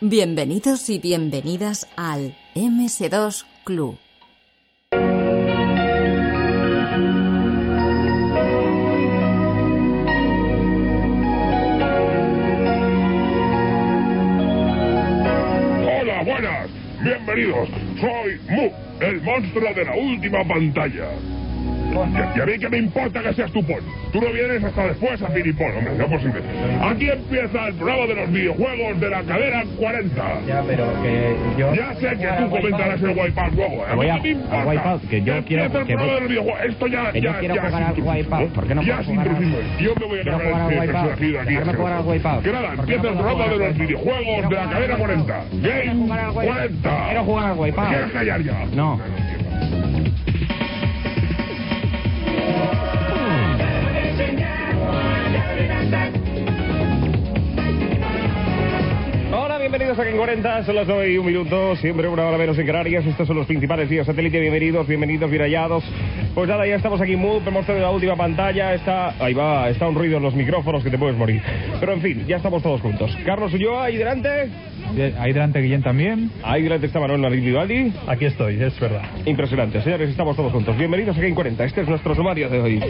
Bienvenidos y bienvenidas al MS2 Club. Hola, buenas. Bienvenidos. Soy Mu, el monstruo de la última pantalla. Y, y a mí que me importa que seas tu pon. Tú no vienes hasta después a Filipón, hombre, no posible. Aquí empieza el programa de los videojuegos de la cadera 40. Ya, pero que yo... Ya sé que tú comentarás el Wipeout luego, ¿eh? Voy a- mí me importa. que yo quiero- empieza el programa de los videojuegos. Esto ya, que yo ya, quiero ya jugar al Wipeout. ¿Por qué no Ya puedo jugar al-. Yo me voy a Quiero cargar jugar al Wipeout. personaje aquí. Jugar al Wipeout. Que nada, ¿Por qué empieza el programa de los videojuegos de la jugar cadera al Wipeout. 40. Quiero jugar al Game Wipeout. 40. Quiero jugar al Wipeout. ¿Quieres callar ya? No. 40, son las 9 y un minuto, siempre una hora menos en Canarias, estos son los principales días satélite, bienvenidos, bienvenidos, bien hallados. Pues nada, ya estamos aquí muy, hemos tenido la última pantalla, está, ahí va, está un ruido en los micrófonos que te puedes morir. Pero en fin, ya estamos todos juntos. Carlos Ulloa, ahí delante, Ahí delante Guillén también. ahí delante está Manuel Narivaldi. Aquí estoy, es verdad. Impresionante, señores, estamos todos juntos. Bienvenidos a Game 40, este es nuestro sumario de hoy.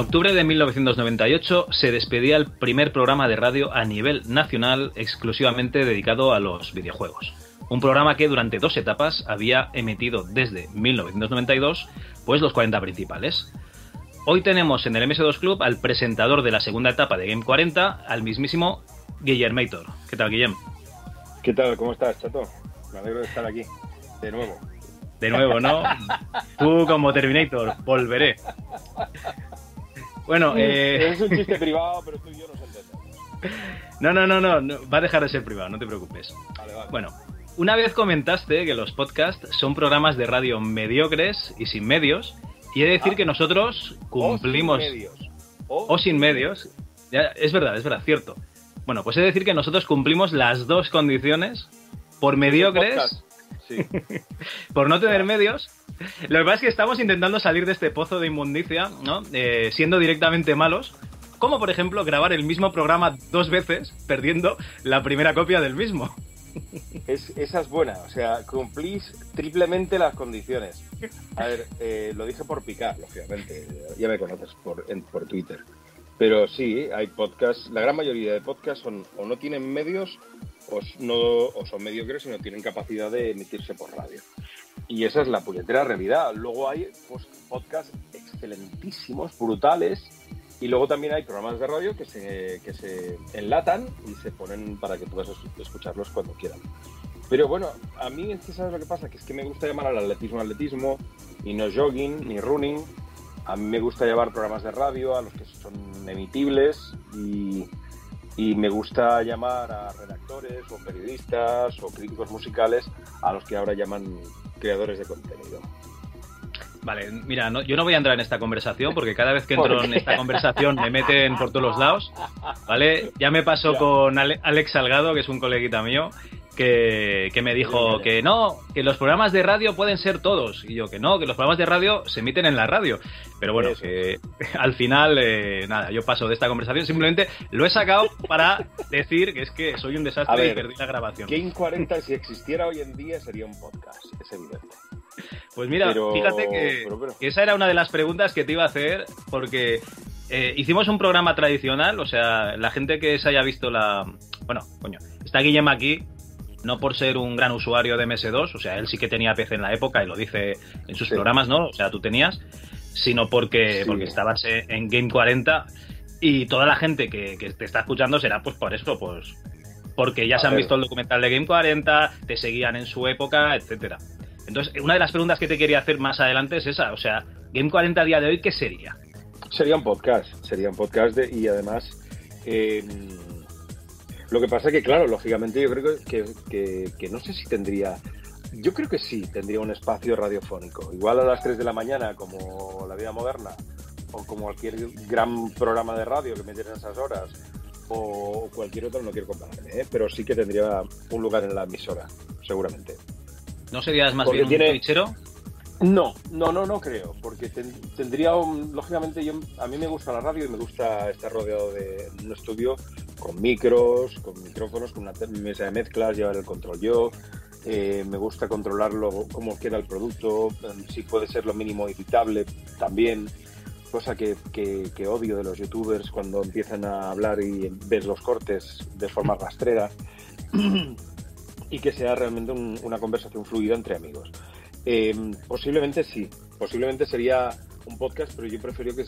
Octubre de 1998 se despedía el primer programa de radio a nivel nacional exclusivamente dedicado a los videojuegos. Un programa que durante dos etapas había emitido desde 1992 pues los 40 principales. Hoy tenemos en el MS2 Club al presentador de la segunda etapa de Game 40, al mismísimo Guillermator. ¿Qué tal, Guillem? ¿Qué tal? ¿Cómo estás, chato? Me alegro de estar aquí, de nuevo. De nuevo, ¿no? Tú como Terminator, volveré. Bueno, eh... Es un chiste privado, pero tú y yo nos entendemos. No, no, no, no, no, va a dejar de ser privado, no te preocupes. Vale, vale. Bueno, una vez comentaste que los podcasts son programas de radio mediocres y sin medios, y he de decir Ah. que nosotros cumplimos... O sin medios. o sin medios. Ya, es verdad, es verdad, cierto. Bueno, pues he de decir que nosotros cumplimos las dos condiciones por mediocres. Sí. por no tener medios. Lo que pasa es que estamos intentando salir de este pozo de inmundicia, ¿no? Eh, siendo directamente malos. Como por ejemplo grabar el mismo programa dos veces, perdiendo la primera copia del mismo. Es, esa es buena, o sea, cumplís triplemente las condiciones. A ver, eh, lo dije por picar, lógicamente, ya me conoces por, por Twitter. Pero sí, hay podcasts, la gran mayoría de podcasts son o no tienen medios o, no, o son mediocres y no tienen capacidad de emitirse por radio. Y esa es la puñetera realidad. Luego hay podcasts excelentísimos, brutales, y luego también hay programas de radio que se, que se enlatan y se ponen para que puedas es- escucharlos cuando quieran. Pero bueno, a mí es que sabes lo que pasa, que es que me gusta llamar al atletismo atletismo, y no jogging, ni running. A mí me gusta llevar programas de radio a los que son emitibles y, y me gusta llamar a redactores o periodistas o críticos musicales a los que ahora llaman creadores de contenido. Vale, mira, no- yo no voy a entrar en esta conversación porque cada vez que ¿Por entro en esta conversación me meten por todos los lados, ¿vale? Ya me pasó con Ale- Alex Salgado, que es un coleguita mío, que, que me dijo que no, que los programas de radio pueden ser todos. Y yo que no, que los programas de radio se emiten en la radio. Pero bueno, que al final, eh, nada, yo paso de esta conversación. Simplemente lo he sacado para decir que es que soy un desastre y perdí la grabación. Game 40, si existiera hoy en día, sería un podcast, es evidente. Pues mira, Pero- fíjate que, pero bueno. que esa era una de las preguntas que te iba a hacer, porque eh, hicimos un programa tradicional, o sea, la gente que se haya visto la... Bueno, coño, está Guillem aquí, no por ser un gran usuario de MS2, o sea, él sí que tenía PC en la época y lo dice en sus Sí. programas, ¿no? O sea, tú tenías, sino porque, Sí. porque estabas en Game 40 y toda la gente que, que te está escuchando será pues por eso, pues porque ya A se han visto el documental de Game 40, te seguían en su época, etcétera. Entonces, una de las preguntas que te quería hacer más adelante es esa. O sea, Game 40 a día de hoy, ¿qué sería? Sería un podcast, sería un podcast de- y además eh, lo que pasa que claro, lógicamente yo creo que, que- que no sé si tendría, yo creo que sí tendría un espacio radiofónico, igual a las 3 de la mañana como La Vida Moderna o como cualquier gran programa de radio que metieran esas horas o cualquier otro, no quiero compararme, ¿eh? pero sí que tendría un lugar en la emisora, seguramente. ¿No serías más Porque bien un tiene- twitchero? No, no, no, no creo, porque ten- tendría un, lógicamente yo a mí me gusta la radio y me gusta estar rodeado de un estudio con micros, con micrófonos, con una mesa de mezclas, llevar el control yo. eh, me gusta controlarlo, cómo queda el producto, em, si puede ser lo mínimo editable también, cosa que, que- que odio de los youtubers cuando empiezan a hablar y ves los cortes de forma rastrera y que sea realmente un- una conversación fluida entre amigos. Eh, posiblemente sí, posiblemente sería un podcast, pero yo prefiero que,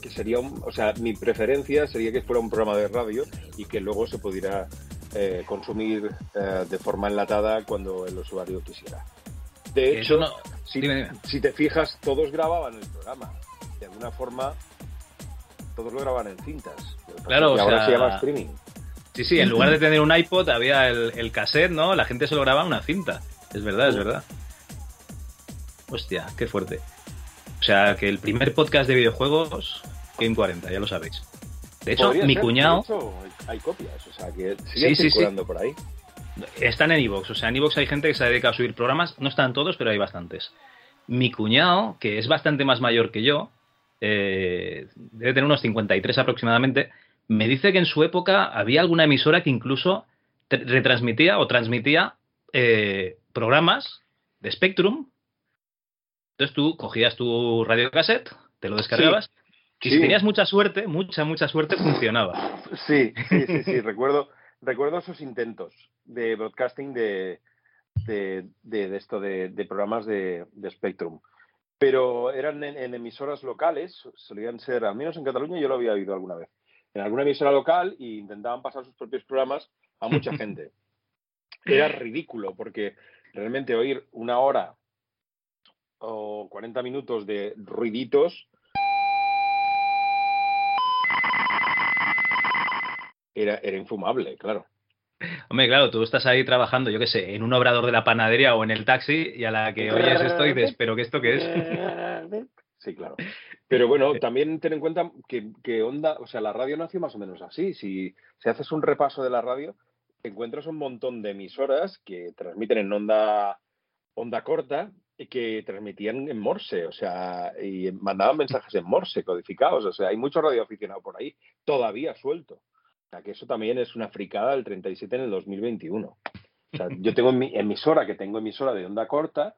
que sería un, o sea, mi preferencia sería que fuera un programa de radio y que luego se pudiera eh, consumir eh, de forma enlatada cuando el usuario quisiera. De hecho, no- si, Dime, dime. si te fijas, todos grababan el programa. De alguna forma, todos lo grababan en cintas. Claro, y o ahora sea, se llama streaming. Sí, sí, en lugar de tener un iPod había el, el cassette, ¿no? La gente se lo grababa en una cinta. Es verdad, es verdad. Hostia, qué fuerte. O sea, que el primer podcast de videojuegos, Game 40, ya lo sabéis. De hecho, Podría mi ser, cuñado hecho, hay copias, o sea, que Sí, siguen sí, sí. circulando por ahí. están en Evox. O sea, en Evox hay gente que se dedica a subir programas. No están todos, pero hay bastantes. Mi cuñado, que es bastante más mayor que yo, eh, debe tener unos 53 aproximadamente, me dice que en su época había alguna emisora que incluso retransmitía o transmitía eh, programas de Spectrum. Entonces tú cogías tu radiocassette, te lo descargabas, y si tenías mucha suerte, mucha, mucha suerte, funcionaba. Sí, sí, sí, sí. recuerdo, recuerdo esos intentos de broadcasting de, de, de- de esto, de, de programas de, de Spectrum. Pero eran en, en emisoras locales, solían ser, al menos en Cataluña yo lo había oído alguna vez, en alguna emisora local e intentaban pasar sus propios programas a mucha gente. Era ridículo porque realmente oír una hora o 40 minutos de ruiditos era, era infumable, claro. Hombre, claro, tú estás ahí trabajando, yo qué sé, en un obrador de la panadería o en el taxi y a la que oyes esto dices, ¿pero qué esto qué es? Sí, claro. Pero bueno, también ten en cuenta que, que Onda, o sea, la radio nació más o menos así. Si, si haces un repaso de la radio, encuentras un montón de emisoras que transmiten en onda, onda corta y que transmitían en Morse, o sea, y mandaban mensajes en Morse codificados. O sea, hay mucho radioaficionado por ahí, todavía suelto. O sea, que eso también es una fricada del 37 en el 2021. O sea, yo tengo mi emisora, que tengo emisora de onda corta,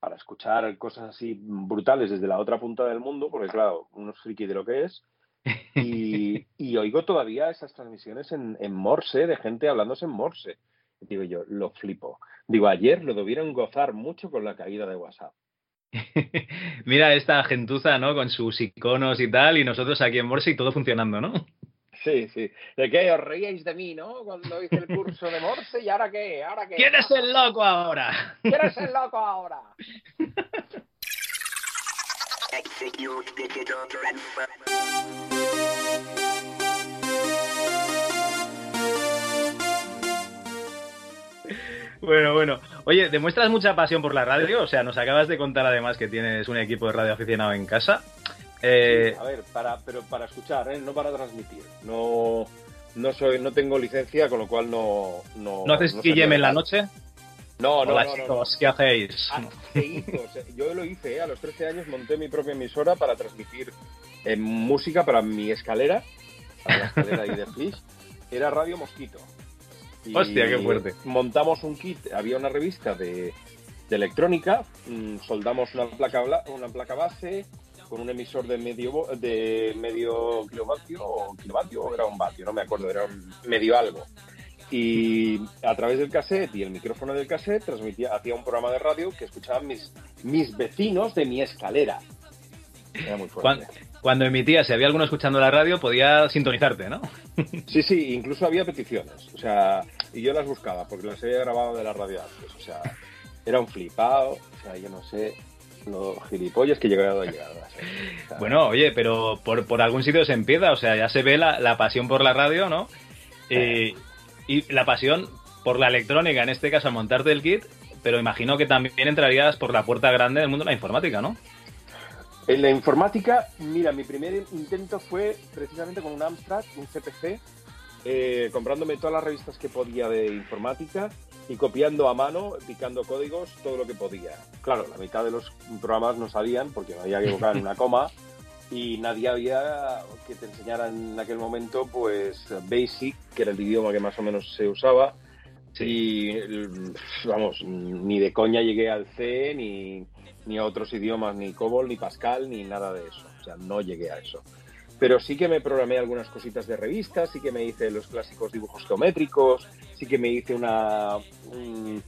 para escuchar cosas así brutales desde la otra punta del mundo, porque claro, uno es friki de lo que es, y, y oigo todavía esas transmisiones en, en Morse, de gente hablándose en Morse. Digo yo, lo flipo. Digo, ayer lo debieron gozar mucho con la caída de WhatsApp. Mira esta gentuza, ¿no? Con sus iconos y tal, y nosotros aquí en Morse y todo funcionando, ¿no? Sí, sí. ¿De qué os reíais de mí, no? Cuando hice el curso de Morse, ¿y ahora qué? ¿Ahora qué? ¿Quién es el loco ahora? ¿Quién es el loco ahora? Bueno, bueno. Oye, demuestras mucha pasión por la radio, o sea, nos acabas de contar además que tienes un equipo de radio aficionado en casa. Eh, Sí, a ver, para, pero para escuchar, ¿eh? no para transmitir. No, no soy, no tengo licencia, con lo cual no. No, ¿No haces no Guillem en la noche? No, no, Hola no, no, no. chicos, ¿qué hacéis? Ah, se hizo, se- yo lo hice, ¿eh? a los 13 años monté mi propia emisora para transmitir eh, música para mi escalera, para la escalera ahí de Fish, era Radio Mosquito. Y Hostia, qué fuerte. Montamos un kit, había una revista de, de electrónica, mm, soldamos una placa, bla- una placa base con un emisor de medio de medio kilovatio o kilovatio o era un vatio, no me acuerdo, era un medio algo. Y a través del cassette y el micrófono del cassette transmitía, hacía un programa de radio que escuchaban mis, mis vecinos de mi escalera. Era muy fuerte. Cuando emitías, si había alguno escuchando la radio, podía sintonizarte, ¿no? Sí, sí, incluso había peticiones. O sea, y yo las buscaba porque las había grabado de la radio antes. O sea, era un flipado, o sea, yo no sé los gilipollas que llegado a llegar a. O sea, Bueno, oye, pero por, por algún sitio se empieza, o sea, ya se ve la, la pasión por la radio, ¿no? Eh, y la pasión por la electrónica, en este caso, al montarte el kit, pero imagino que también entrarías por la puerta grande del mundo de la informática, ¿no? En la informática, mira, mi primer intento fue precisamente con un Amstrad, un CPC, eh, comprándome todas las revistas que podía de informática y copiando a mano, picando códigos, todo lo que podía. Claro, la mitad de los programas no salían porque me había equivocado en una coma y nadie había que te enseñara en aquel momento, pues, Basic, que era el idioma que más o menos se usaba. Y, vamos, ni de coña llegué al C, ni, ni a otros idiomas, ni COBOL, ni Pascal, ni nada de eso. O sea, no llegué a eso. Pero sí que me programé algunas cositas de revistas, sí que me hice los clásicos dibujos geométricos, sí que me hice una, un,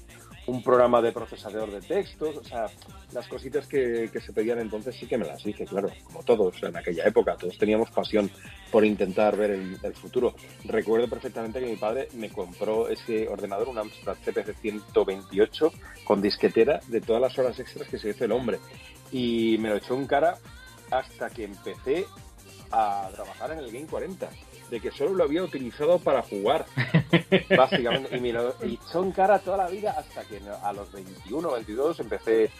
un programa de procesador de textos, o sea, las cositas que, se pedían entonces sí que me las hice, claro, como todos en aquella época, todos teníamos pasión por intentar ver el, el futuro. Recuerdo perfectamente que mi padre me compró ese ordenador, un Amstrad CPC 128 con disquetera de todas las horas extras que se hizo el hombre y me lo echó en cara hasta que empecé a trabajar en el Game 40, de que solo lo había utilizado para jugar, básicamente, y me lo echó en cara toda la vida hasta que a los 21 22 empecé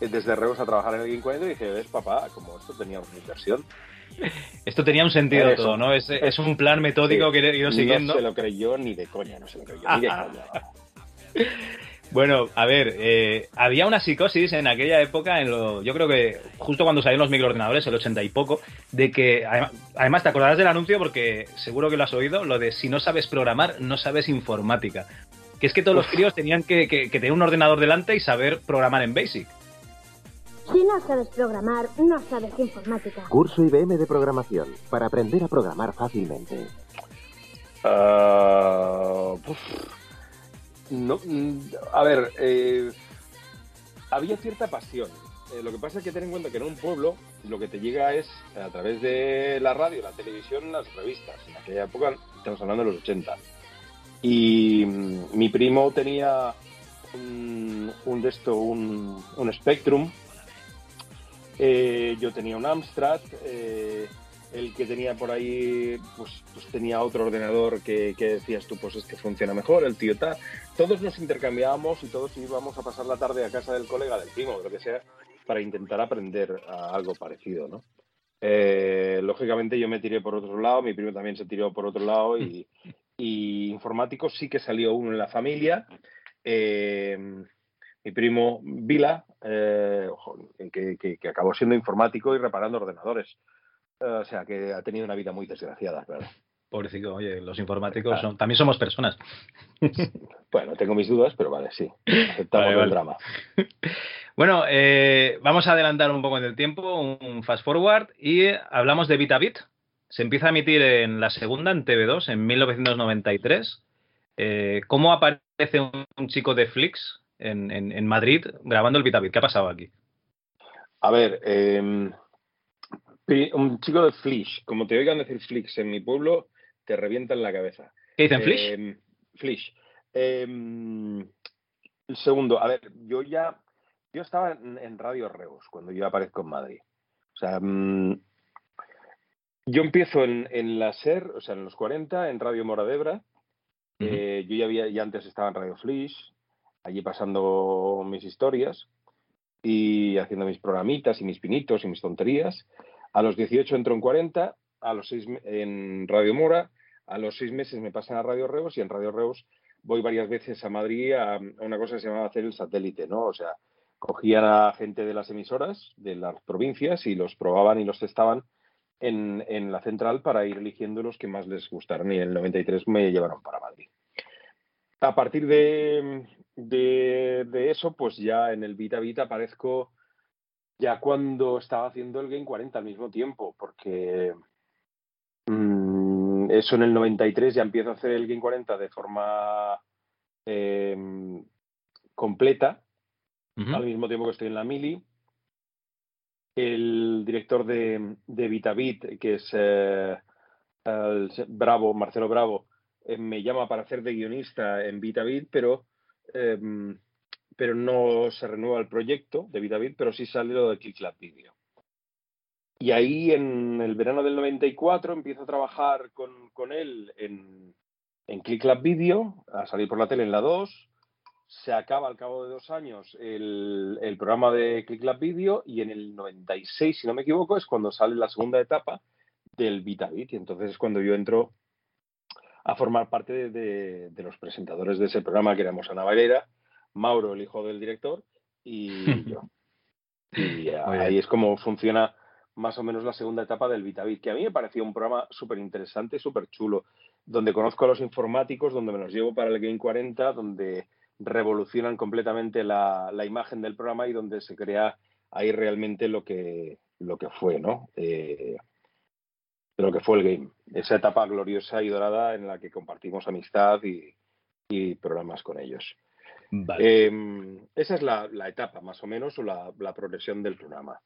desde Reus a trabajar en el Game 40 y dije, ves papá, como esto tenía una inversión. Esto tenía un sentido Eso. todo, ¿no? Es, es un plan metódico Sí. que he ido siguiendo. No se lo creyó ni de coña, no se lo creyó ni de coña. Bueno, a ver, eh, había una psicosis en aquella época, en lo, yo creo que justo cuando salieron los microordenadores, el 80 y poco, de que, adem- además te acordarás del anuncio porque seguro que lo has oído, lo de si no sabes programar, no sabes informática. Que es que todos los críos tenían que, que- que tener un ordenador delante y saber programar en Basic. Si no sabes programar, no sabes informática. Curso IBM de programación para aprender a programar fácilmente. Ah, uf. No, a ver, eh, había cierta pasión. Eh, lo que pasa es que ten en cuenta que en un pueblo lo que te llega es a través de la radio, la televisión, las revistas. En aquella época estamos hablando de los 80. Y mm, mi primo tenía un, un de esto, un, un Spectrum. Eh, yo tenía un Amstrad. El que tenía por ahí, pues, pues tenía otro ordenador que, que decías tú, pues este funciona mejor, el tío tal. Todos nos intercambiábamos y todos íbamos a pasar la tarde a casa del colega, del primo, lo que sea, para intentar aprender a algo parecido, ¿no? Eh, lógicamente yo me tiré por otro lado, mi primo también se tiró por otro lado y, y informático sí que salió uno en la familia. Eh, mi primo Vila, eh, que, que- que acabó siendo informático y reparando ordenadores. O sea, que ha tenido una vida muy desgraciada, claro. Pobrecito, oye, los informáticos son- también somos personas. Bueno, tengo mis dudas, pero vale, sí. Aceptamos Vale, el vale. drama. Bueno, eh, vamos a adelantar un poco en el tiempo, un fast forward, y hablamos de Vitabit. Se empieza a emitir en la segunda, en TV2, en 1993. Eh, ¿Cómo aparece un, un chico de Flix en, en- en Madrid grabando el Vitabit? ¿Qué ha pasado aquí? A ver, eh, un chico de Flish, como te oigan decir Flix en mi pueblo, te revientan la cabeza. ¿Qué dicen Flix? Eh, Flish. Eh, el segundo, a ver, yo ya, yo estaba en, en Radio Reus cuando yo aparezco en Madrid. O sea, mm, yo empiezo en, en la SER, o sea, en los 40, en Radio Moradebra. Eh, yo ya había, ya antes estaba en Radio Flish, allí pasando mis historias y haciendo mis programitas y mis pinitos y mis tonterías. A los 18 entro en 40, a los 6 en Radio Mora, a los seis meses me pasan a Radio Reus y en Radio Reus voy varias veces a Madrid a, una cosa que se llamaba hacer el satélite, ¿no? O sea, cogían a gente de las emisoras, de las provincias, y los probaban y los testaban en, en la central para ir eligiendo los que más les gustaron. Y en el 93 me llevaron para Madrid. A partir de, de, de eso, pues ya en el Vita Vita aparezco ya cuando estaba haciendo el Game 40 al mismo tiempo, porque mm, eso en el 93 ya empiezo a hacer el Game 40 de forma eh, completa, al mismo tiempo que estoy en la Mili. El director de, de VitaBit, que es eh, el Bravo, Marcelo Bravo, eh, me llama para hacer de guionista en VitaBit, pero eh, pero no se renueva el proyecto de VitaBit, pero sí sale lo de ClickLab Video. Y ahí en el verano del 94 empiezo a trabajar con, con él en, en ClickLab Video, a salir por la tele en la 2. Se acaba al cabo de dos años el, el programa de ClickLab Video y en el 96, si no me equivoco, es cuando sale la segunda etapa del VitaBit. Y entonces es cuando yo entro a formar parte de, de, de los presentadores de ese programa, que éramos Ana Valera, Mauro, el hijo del director, y yo. Y ahí es como funciona más o menos la segunda etapa del VitaBit, que a mí me pareció un programa súper interesante, súper chulo, donde conozco a los informáticos, donde me los llevo para el Game 40, donde revolucionan completamente la, la imagen del programa y donde se crea ahí realmente lo que, lo que fue, ¿no? Eh, lo que fue el game. Esa etapa gloriosa y dorada en la que compartimos amistad y, y programas con ellos. Vale. Eh, esa es la, la, etapa, más o menos, o la, la progresión del programa.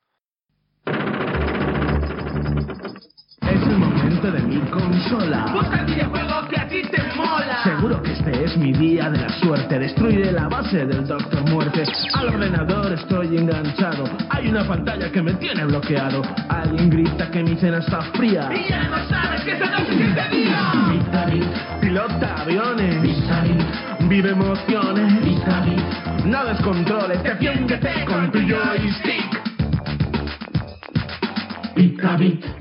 Es el momento de mi consola. Busca el videojuego que a ti te mola. Seguro que este es mi día de la suerte. Destruiré la base del Doctor Muerte. Al ordenador estoy enganchado. Hay una pantalla que me tiene bloqueado. Alguien grita que mi cena está fría. Y ya no sabes que esta noche es este día. Vitarit, pilota aviones. Vitarit, vive emociones. Vitarit, no descontroles, defiéndete con tu joystick. Vitarit. Bienvenidos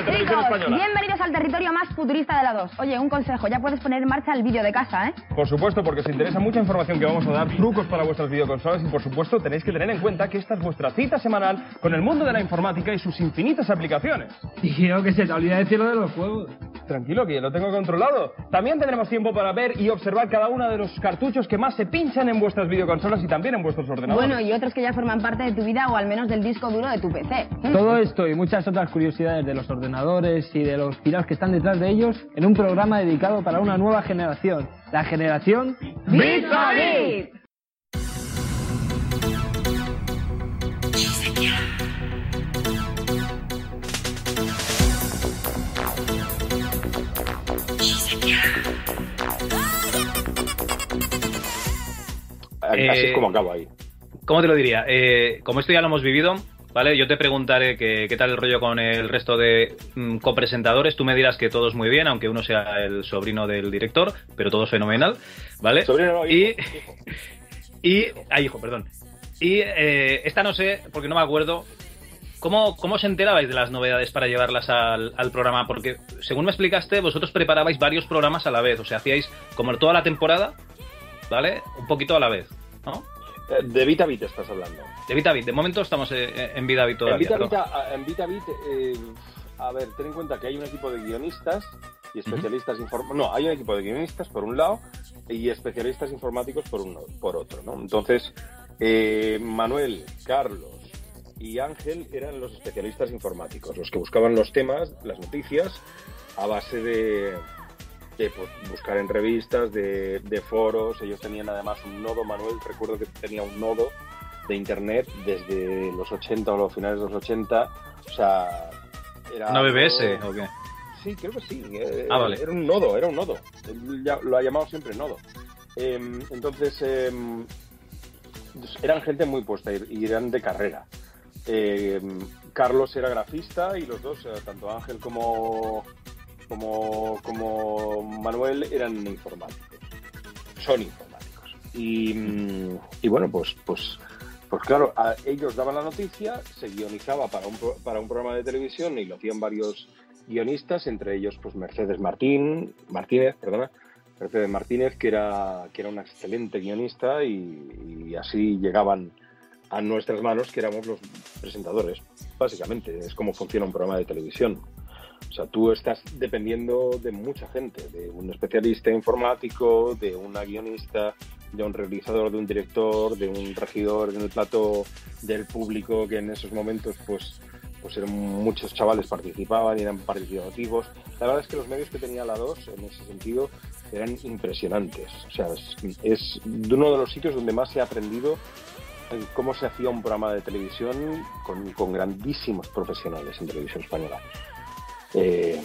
de Televisión Chicos, Española. bienvenidos al territorio más futurista de la 2. Oye, un consejo, ya puedes poner en marcha el vídeo de casa, ¿eh? Por supuesto, porque os interesa mucha información que vamos a dar, trucos para vuestras videoconsolas y por supuesto tenéis que tener en cuenta que esta es vuestra cita semanal con el mundo de la informática y sus infinitas aplicaciones. Tío, que se te olvida decir lo de los juegos. Tranquilo, que ya lo tengo controlado. También tendremos tiempo para ver y observar cada uno de los cartuchos que más se pinchan en vuestras videoconsolas y también en vuestros ordenadores. Bueno, y otros que ya forman parte de tu vida o al menos del disco duro de tu PC. Todo esto y muchas otras curiosidades de los ordenadores y de los pirados que están detrás de ellos en un programa dedicado para una nueva generación, la generación ¡Bit Así Eh, es como acabo ahí. ¿Cómo te lo diría? Eh, como esto ya lo hemos vivido, ¿vale? Yo te preguntaré que- qué tal el rollo con el resto de mm, copresentadores. Tú me dirás que todo es muy bien, aunque uno sea el sobrino del director, pero todo es fenomenal, ¿vale? Sobrino no, y, hijo, hijo. y. Ah, hijo, perdón. Y eh, esta no sé, porque no me acuerdo. ¿Cómo, ¿Cómo os enterabais de las novedades para llevarlas al, al programa? Porque, según me explicaste, vosotros preparabais varios programas a la vez. O sea, hacíais como toda la temporada, ¿vale? Un poquito a la vez, ¿no? Eh, De VitaBit estás hablando. De VitaBit. De momento estamos eh, en VitaBit todavía. En pero- VitaBit, a- en VitaBit, eh, a ver, ten en cuenta que hay un equipo de guionistas y especialistas informáticos. No, hay un equipo de guionistas por un lado y especialistas informáticos por, uno, por otro, ¿no? Entonces, eh, Manuel, Carlos y Ángel eran los especialistas informáticos, los que buscaban los temas, las noticias, a base de, de, pues, buscar en revistas, de, de foros. Ellos tenían además un nodo, Manuel, recuerdo que tenía un nodo de internet desde los 80 o los finales de los 80. O sea, era. ¿Una BBS o qué? Sí, creo que sí. eh, Ah, vale. Era un nodo, era un nodo. Él ya lo ha llamado siempre nodo. Em, entonces, em, eran gente muy puesta y y eran de carrera. Em, Carlos era grafista y los dos, eh, tanto Ángel como, como, como Manuel, eran informáticos. Son informáticos. Y, y bueno, pues, pues, pues claro, ellos daban la noticia, se guionizaba para un, para un programa de televisión y lo hacían varios guionistas, entre ellos pues Mercedes Martín, Martínez, perdona, Mercedes Martínez, que era, que era una excelente guionista y, y así llegaban a nuestras manos, que éramos los presentadores. Básicamente, es como funciona un programa de televisión. O sea, tú estás dependiendo de mucha gente, de un especialista informático, de una guionista, de un realizador, de un director, de un regidor en el plato, del público que en esos momentos pues pues eran muchos chavales participaban y eran participativos. La verdad es que los medios que tenía la 2 en ese sentido eran impresionantes. O sea, es, es uno de los sitios donde más he aprendido en cómo se hacía un programa de televisión con, con grandísimos profesionales en televisión española. Eh,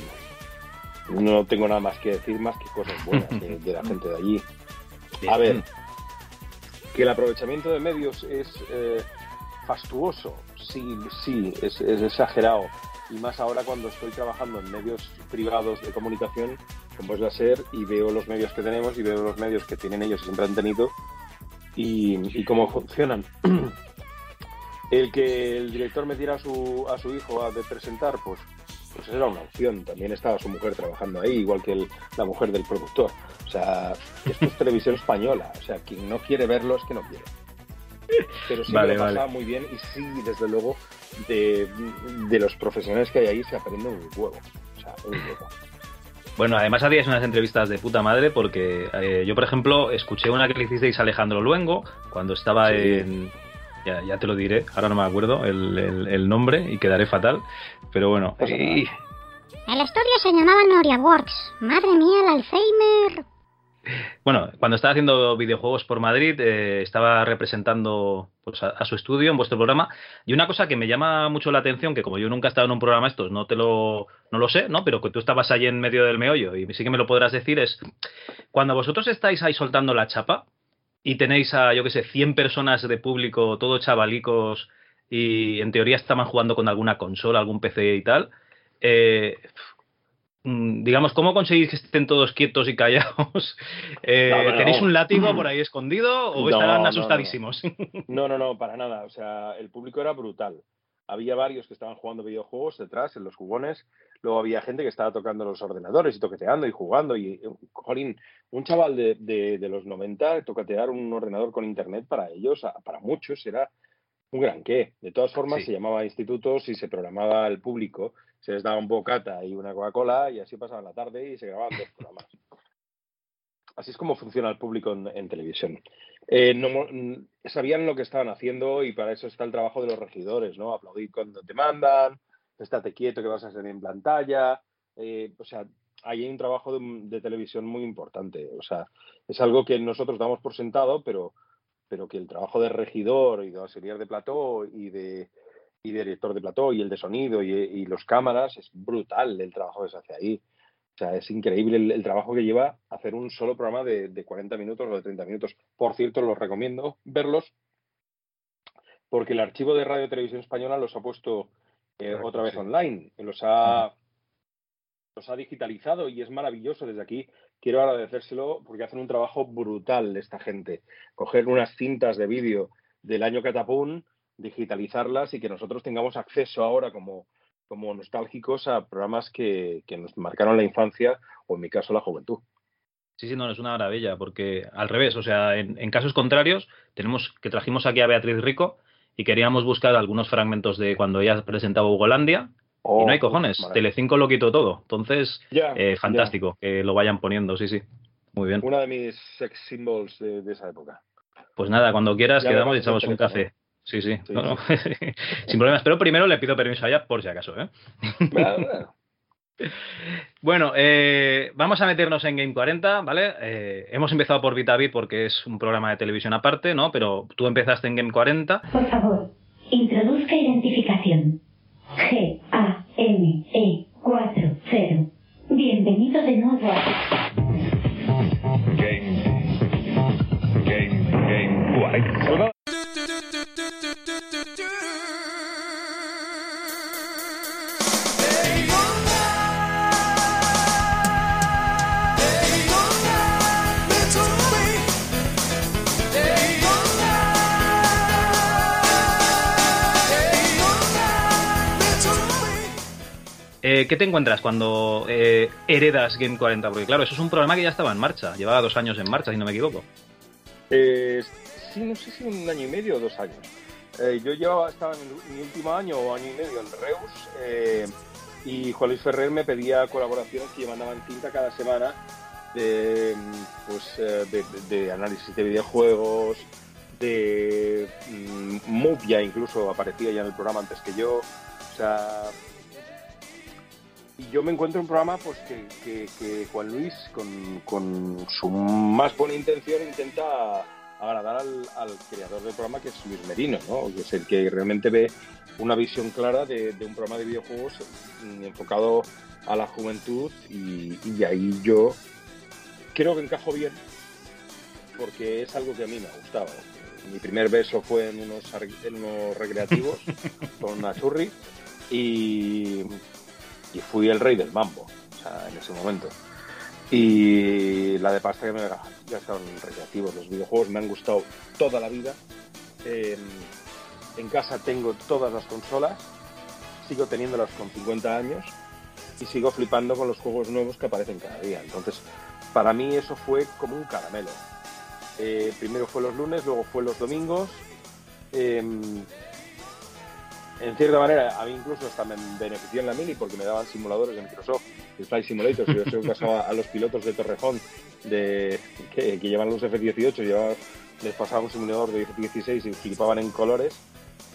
no tengo nada más que decir más que cosas buenas de, de la gente de allí. A ver, que el aprovechamiento de medios es eh, fastuoso, sí, sí, es, es exagerado. Y más ahora cuando estoy trabajando en medios privados de comunicación, como es la SER, y veo los medios que tenemos y veo los medios que tienen ellos y siempre han tenido y, y cómo funcionan. el que el director metiera a su, a su hijo a de presentar, pues, pues era una opción. También estaba su mujer trabajando ahí, igual que el- la mujer del productor. O sea, esto es televisión española. O sea, quien no quiere verlo es que no quiere. Pero sí Vale, me lo vale. muy bien y sí, desde luego, de, de los profesionales que hay ahí se aprende un huevo. O sea, un huevo. Bueno, además hacíais unas entrevistas de puta madre porque eh, yo, por ejemplo, escuché una que le hicisteis a Alejandro Luengo cuando estaba Sí. en... Ya, ya te lo diré, ahora no me acuerdo el, el- el nombre y quedaré fatal, pero bueno. y- El estudio se llamaba Noria Works. Madre mía, el Alzheimer. Bueno, cuando estaba haciendo videojuegos por Madrid, eh, estaba representando pues, a, a su estudio en vuestro programa. Y una cosa que me llama mucho la atención, que como yo nunca he estado en un programa estos, no te lo, no lo sé, ¿no? Pero que tú estabas ahí en medio del meollo y sí que me lo podrás decir, es cuando vosotros estáis ahí soltando la chapa y tenéis a, yo qué sé, 100 personas de público, todos chavalicos, y en teoría estaban jugando con alguna consola, algún PC y tal, eh, mm, digamos, ¿cómo conseguís que estén todos quietos y callados? Eh, No, no, ¿Tenéis un látigo por ahí escondido o No, estarán asustadísimos? No, no, no, para nada. O sea, el público era brutal. Había varios que estaban jugando videojuegos detrás, en los jugones. Luego había gente que estaba tocando los ordenadores y toqueteando y jugando. Y, eh, jolín, un chaval de, de, de los 90, toquetear un ordenador con internet para ellos, para muchos, era un gran qué. De todas formas, Sí. se llamaba institutos y se programaba el público. Se les daba un bocata y una Coca-Cola y así pasaban la tarde y se grababan dos programas. Así es como funciona el público en, en televisión. Eh, no sabían lo que estaban haciendo y para eso está el trabajo de los regidores, ¿no? Aplaudir cuando te mandan, estate quieto que vas a salir en pantalla. eh, o sea, ahí hay un trabajo de, televisión muy importante. O sea, es algo que nosotros damos por sentado, pero, pero que el trabajo de regidor y de auxiliar de plató y de, y director de plató y el de sonido y, y los cámaras es brutal el trabajo que se hace ahí. O sea, es increíble el, el trabajo que lleva hacer un solo programa de, de 40 minutos o de 30 minutos. Por cierto, los recomiendo verlos porque el archivo de Radio Televisión Española los ha puesto eh, otra vez sí. online, los ha, los ha digitalizado y es maravilloso. Desde aquí quiero agradecérselo porque hacen un trabajo brutal esta gente. Coger unas cintas de vídeo del año Catapún, digitalizarlas y que nosotros tengamos acceso ahora como, como nostálgicos a programas que, que nos marcaron la infancia o en mi caso la juventud. Sí, sí, no, es una maravilla, porque al revés, o sea, en, en casos contrarios, tenemos que trajimos aquí a Beatriz Rico y queríamos buscar algunos fragmentos de cuando ella presentaba Ugolandia y no hay Oh, cojones. Telecinco lo quitó todo. Entonces, eh, fantástico que lo vayan poniendo, sí, sí. Muy bien. Una de mis sex symbols de, de esa época. Pues nada, cuando quieras Ya quedamos y echamos un café. Sí, sí, Sí, no, no. sin problemas. Pero primero le pido permiso a ella por si acaso, ¿eh? Bueno, Bueno, eh, vamos a meternos en Game 40, ¿vale? Eh, hemos empezado por VitaBit porque es un programa de televisión aparte, ¿no? Pero tú empezaste en Game 40. Por favor, introduzca identificación. G-A-M-E-40. Bienvenido de nuevo a... Game. Game. Game 40. Eh, ¿Qué te encuentras cuando eh, heredas Game 40? Porque claro, eso es un programa que ya estaba en marcha, llevaba dos años en marcha, si no me equivoco. eh, sí, no sé si un año y medio o dos años. Eh, yo llevaba, estaba en mi último año o año y medio en Reus eh, y Juan Luis Ferrer me pedía colaboraciones que yo mandaba cada semana de, pues, de, análisis de videojuegos, de mm, Move ya incluso aparecía ya en el programa antes que yo. O sea, y yo me encuentro un programa pues que, que- que Juan Luis con, con su más buena intención intenta agradar al, al creador del programa, que es Luis Merino, ¿no? que es el que realmente ve una visión clara de, de un programa de videojuegos mm, enfocado a la juventud y, y ahí yo creo que encajo bien porque es algo que a mí me ha gustado. Mi primer beso fue en unos, ar- en unos recreativos con una churri y, y fui el rey del mambo, o sea, en ese momento. Y la de pasta que me he gastado en recreativos. Los videojuegos me han gustado toda la vida. En casa tengo todas las consolas, sigo teniéndolas con 50 años y sigo flipando con los juegos nuevos que aparecen cada día. Entonces, para mí eso fue como un caramelo. Eh, primero fue los lunes, luego fue los domingos. Eh, en cierta manera, a mí incluso hasta me benefició en la mini porque me daban simuladores de Microsoft, Flight Simulator. Yo se lo pasaba a los pilotos de Torrejón de, que, que llevan los F-18, llevaba- les pasaba un simulador de F-16 y flipaban en colores.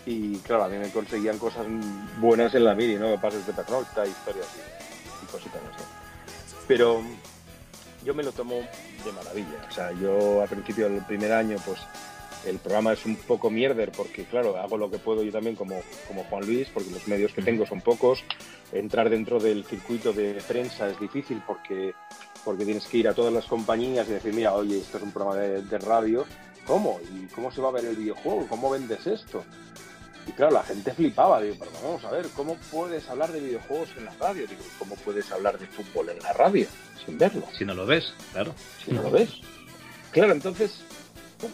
Y claro, a mí me conseguían cosas buenas en la mini, ¿no? Pases de pernocta, historias y, y cositas así. Pero yo me lo tomo de maravilla. O sea, yo al principio del primer año, pues el programa es un poco mierder porque, claro, hago lo que puedo yo también como, como Juan Luis, porque los medios que tengo son pocos. Entrar dentro del circuito de prensa es difícil porque, porque tienes que ir a todas las compañías y decir, mira, oye, esto es un programa de, de radio. ¿Cómo? ¿Y cómo se va a ver el videojuego? ¿Cómo vendes esto? Y claro, la gente flipaba. Digo, pero vamos a ver, ¿cómo puedes hablar de videojuegos en la radio? Digo, ¿cómo puedes hablar de fútbol en la radio sin verlo? Si no lo ves, claro. Si no lo ves. Claro, entonces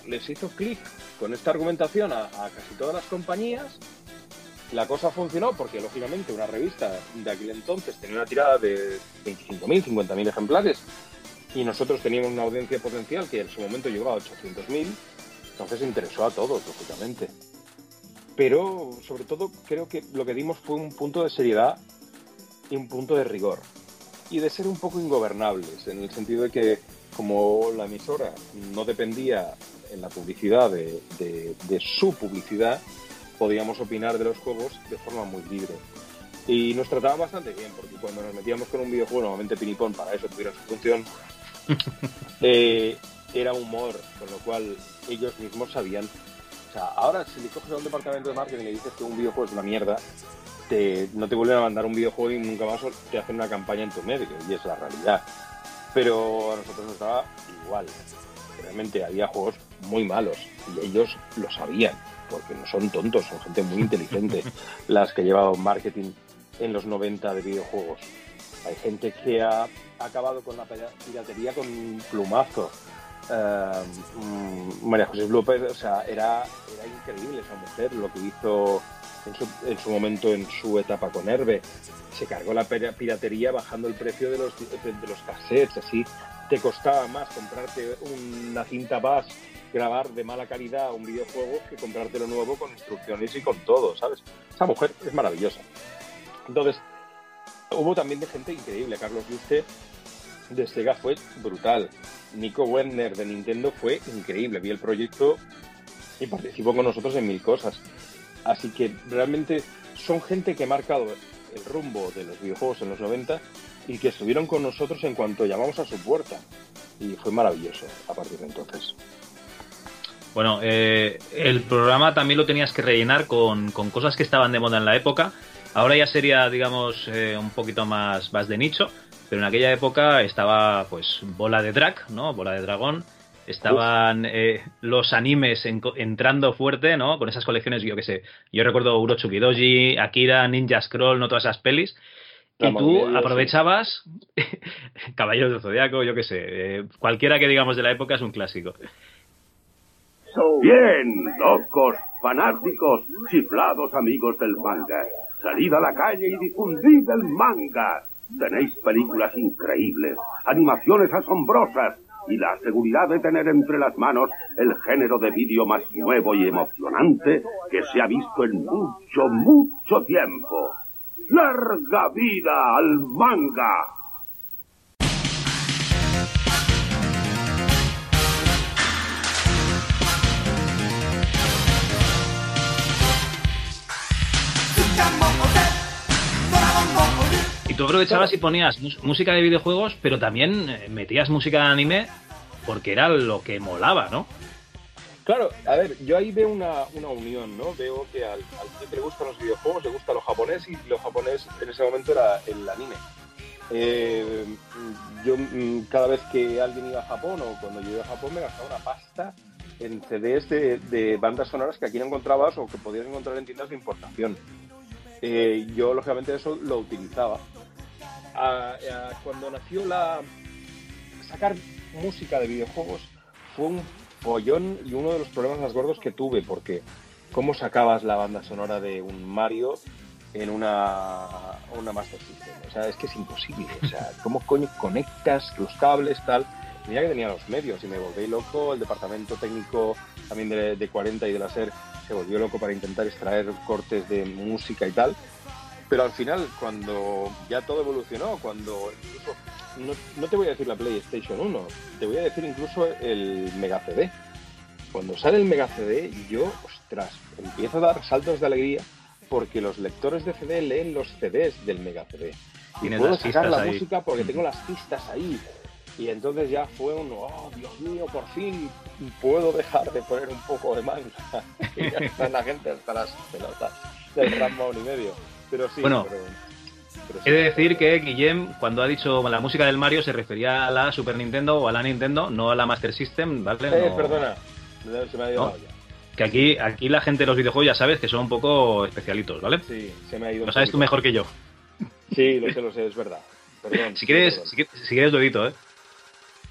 les hizo clic con esta argumentación a, casi todas las compañías. La cosa funcionó porque, lógicamente, una revista de aquel entonces tenía una tirada de 25.000, 50.000 ejemplares y nosotros teníamos una audiencia potencial que en su momento llegaba a 800.000. Entonces interesó a todos, lógicamente. Pero, sobre todo, creo que lo que dimos fue un punto de seriedad y un punto de rigor. Y de ser un poco ingobernables, en el sentido de que, como la emisora no dependía en la publicidad de, de- de su publicidad, podíamos opinar de los juegos de forma muy libre. Y nos trataban bastante bien, porque cuando nos metíamos con un videojuego, normalmente Pinipón para eso tuviera su función, eh, era humor, con lo cual ellos mismos sabían. O sea, ahora si le coges a un departamento de marketing y le dices que un videojuego es una mierda, te, no te vuelven a mandar un videojuego y nunca más te hacen una campaña en tu medio, y es la realidad. Pero a nosotros nos daba igual. Realmente había juegos muy malos y ellos lo sabían, porque no son tontos, son gente muy inteligente las que llevaban marketing en los 90 de videojuegos. Hay gente que ha acabado con la pira- piratería con un plumazo. Eh, mm, María José López, o sea, era, era increíble esa mujer, lo que hizo en su, en su momento, en su etapa con Herbe. Se cargó la pira- piratería bajando el precio de los, de, de los cassettes, así te costaba más comprarte una cinta bass, grabar de mala calidad un videojuego que comprártelo nuevo con instrucciones y con todo, ¿sabes? Esa mujer es maravillosa. Entonces, hubo también de gente increíble. Carlos Yuste de Sega fue brutal. Nico Werner de Nintendo fue increíble. Vi el proyecto y participó con nosotros en mil cosas. Así que realmente son gente que ha marcado el rumbo de los videojuegos en los 90 y que estuvieron con nosotros en cuanto llamamos a su puerta. Y fue maravilloso a partir de entonces. Bueno, eh, el programa también lo tenías que rellenar con, con cosas que estaban de moda en la época. Ahora ya sería, digamos, eh, un poquito más, más de nicho, pero en aquella época estaba, pues, Bola de Drag, ¿no? Bola de Dragón. Estaban eh, los animes en- entrando fuerte, ¿no? Con esas colecciones, yo qué sé. Yo recuerdo Urochuki Doji, Akira, Ninja Scroll, no todas esas pelis. Y tú aprovechabas Caballeros del Zodiaco, yo qué sé. eh, cualquiera que digamos de la época es un clásico. Bien, locos, fanáticos, chiflados amigos del manga. Salid a la calle y difundid el manga. Tenéis películas increíbles, animaciones asombrosas y la seguridad de tener entre las manos el género de vídeo más nuevo y emocionante que se ha visto en mucho, mucho tiempo. ¡Larga vida al manga! Y tú aprovechabas y ponías música de videojuegos, pero también eh, metías música de anime porque era lo que molaba, ¿no? Claro, a ver, yo ahí veo una, una unión, ¿no? Veo que al, al le gustan los videojuegos le gusta lo japonés y lo japonés en ese momento era el anime. Eh, yo mm, cada vez que alguien iba a Japón o cuando yo iba a Japón me gastaba una pasta en CDs de, bandas sonoras que aquí no encontrabas o que podías encontrar en tiendas de importación. Eh, yo, lógicamente, eso lo utilizaba. Cuando nació la... sacar música de videojuegos fue un follón y uno de los problemas más gordos que tuve, porque ¿cómo sacabas la banda sonora de un Mario en una, una Master System? O sea, es que es imposible. O sea, ¿cómo coño conectas los cables, tal? Mira que tenía los medios y me volví loco. El departamento técnico también de, de 40 y de la SER se volvió loco para intentar extraer cortes de música y tal. Pero al final, cuando ya todo evolucionó, cuando incluso, no, no, te voy a decir la PlayStation 1, te voy a decir incluso el Mega CD. Cuando sale el Mega CD, yo, ostras, empiezo a dar saltos de alegría porque los lectores de CD leen los CDs del Mega CD. Y puedo sacar la ahí. música porque tengo las pistas ahí. Y entonces ya fue un, oh, Dios mío, por fin puedo dejar de poner un poco de manga. y ya está la gente hasta las pelotas del Ramón y medio. Pero sí, Bueno, pero. He de decir que Guillem, cuando ha dicho la música del Mario, se refería a la Super Nintendo o a la Nintendo, no a la Master System, ¿vale? Eh, No- perdona, se me ha ido No. la olla. Que aquí, aquí la gente de los videojuegos ya sabes que son un poco especialitos, ¿vale? Sí, se me ha ido. Lo sabes tú mejor que yo. Sí, lo sé, lo sé, es verdad. Perdón. Si quieres, perdón. si, quieres- si quieres lo edito, ¿eh?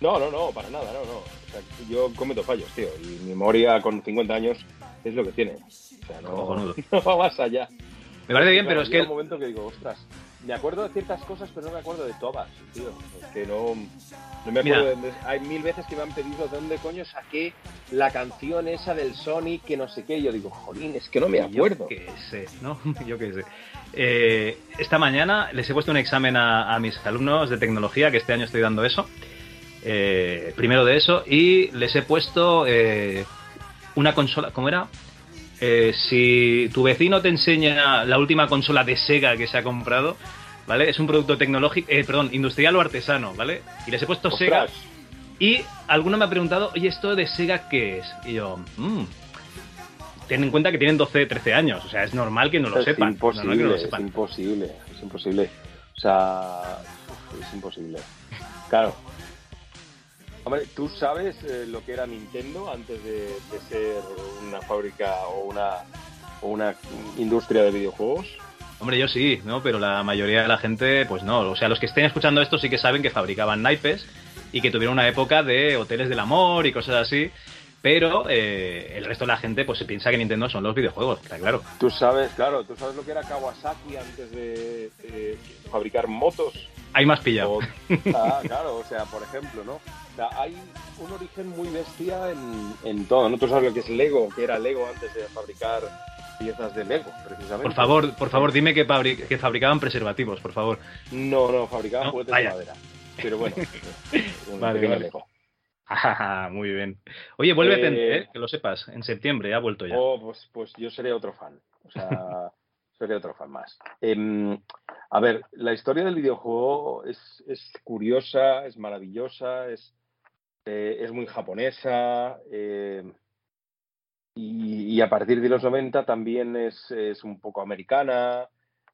No, no, no, para nada, no, no. O sea, yo cometo fallos, tío. Y mi memoria con 50 años es lo que tiene. O sea, no, va más allá. Me parece bien, pero es que un momento que digo, ostras, me acuerdo de ciertas cosas, pero no me acuerdo de todas, tío. Es que no, no me acuerdo. de- hay mil veces que me han pedido de dónde coño saqué la canción esa del Sonic que no sé qué. Y yo digo, jolín, es que no me acuerdo. Yo qué sé, ¿no? Yo qué sé. Eh, esta mañana les he puesto un examen a, a mis alumnos de tecnología, que este año estoy dando eso. eh, primero de eso, y les he puesto eh, una consola, ¿cómo era? Eh, si tu vecino te enseña la última consola de Sega que se ha comprado, ¿vale? Es un producto tecnológico, eh, perdón, industrial o artesano, ¿vale? Y les he puesto Sega. Y alguno me ha preguntado, oye, ¿esto de Sega qué es? Y yo, mmm. Ten en cuenta que tienen 12, 13 años, o sea, es normal que no lo es sepan. imposible, normal que no lo es sepan. imposible, es imposible. O sea, es imposible. Claro. Hombre, ¿tú sabes eh, lo que era Nintendo antes de, de ser una fábrica o una, o una industria de videojuegos? Hombre, yo sí, ¿no? Pero la mayoría de la gente, pues no. O sea, los que estén escuchando esto sí que saben que fabricaban naipes y que tuvieron una época de hoteles del amor y cosas así. Pero eh, el resto de la gente, pues se piensa que Nintendo son los videojuegos, está claro. Tú sabes, claro, tú sabes lo que era Kawasaki antes de, de fabricar motos. Hay más pillado. Ah, claro, o sea, por ejemplo, ¿no? O sea, hay un origen muy bestia en, en todo, ¿no? Tú sabes lo que es Lego, que era Lego antes de fabricar piezas de Lego, precisamente. Por favor, por favor, dime que, fabri- que fabricaban preservativos, por favor. No, no, fabricaban No, juguetes vaya. de madera. Pero bueno, Vale, vale. Lego. Ah, Muy bien. Oye, vuélvete, Eh, eh, que lo sepas. En septiembre ha vuelto ya. Oh, pues, pues yo seré otro fan. O sea, seré otro fan más. Em, a ver, la historia del videojuego es, curiosa, es maravillosa, es, eh, muy japonesa. eh, y, a partir de los 90 también es, es un poco americana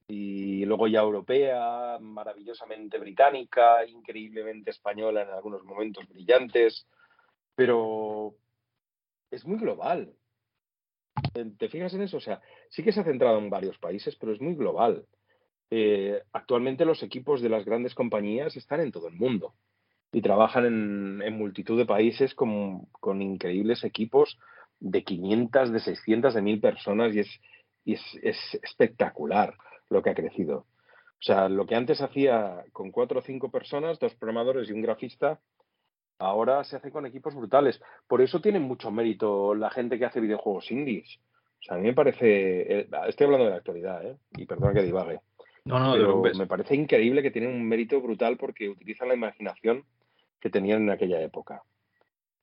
y luego ya europea, maravillosamente británica, increíblemente española en algunos momentos brillantes, pero es muy global. Eh, ¿Te fijas en eso? O sea, sí que se ha centrado en varios países, pero es muy global. Eh, actualmente los equipos de las grandes compañías están en todo el mundo y trabajan en, multitud de países con, increíbles equipos de 500, de 600, de 1000 personas y es, espectacular lo que ha crecido. O sea, lo que antes hacía con cuatro o cinco personas, dos programadores y un grafista, ahora se hace con equipos brutales. Por eso tiene mucho mérito la gente que hace videojuegos indies. O sea, a mí me parece, eh, estoy hablando de la actualidad, ¿eh? y perdona que divague, No, no, pero me parece increíble que tienen un mérito brutal porque utilizan la imaginación que tenían en aquella época.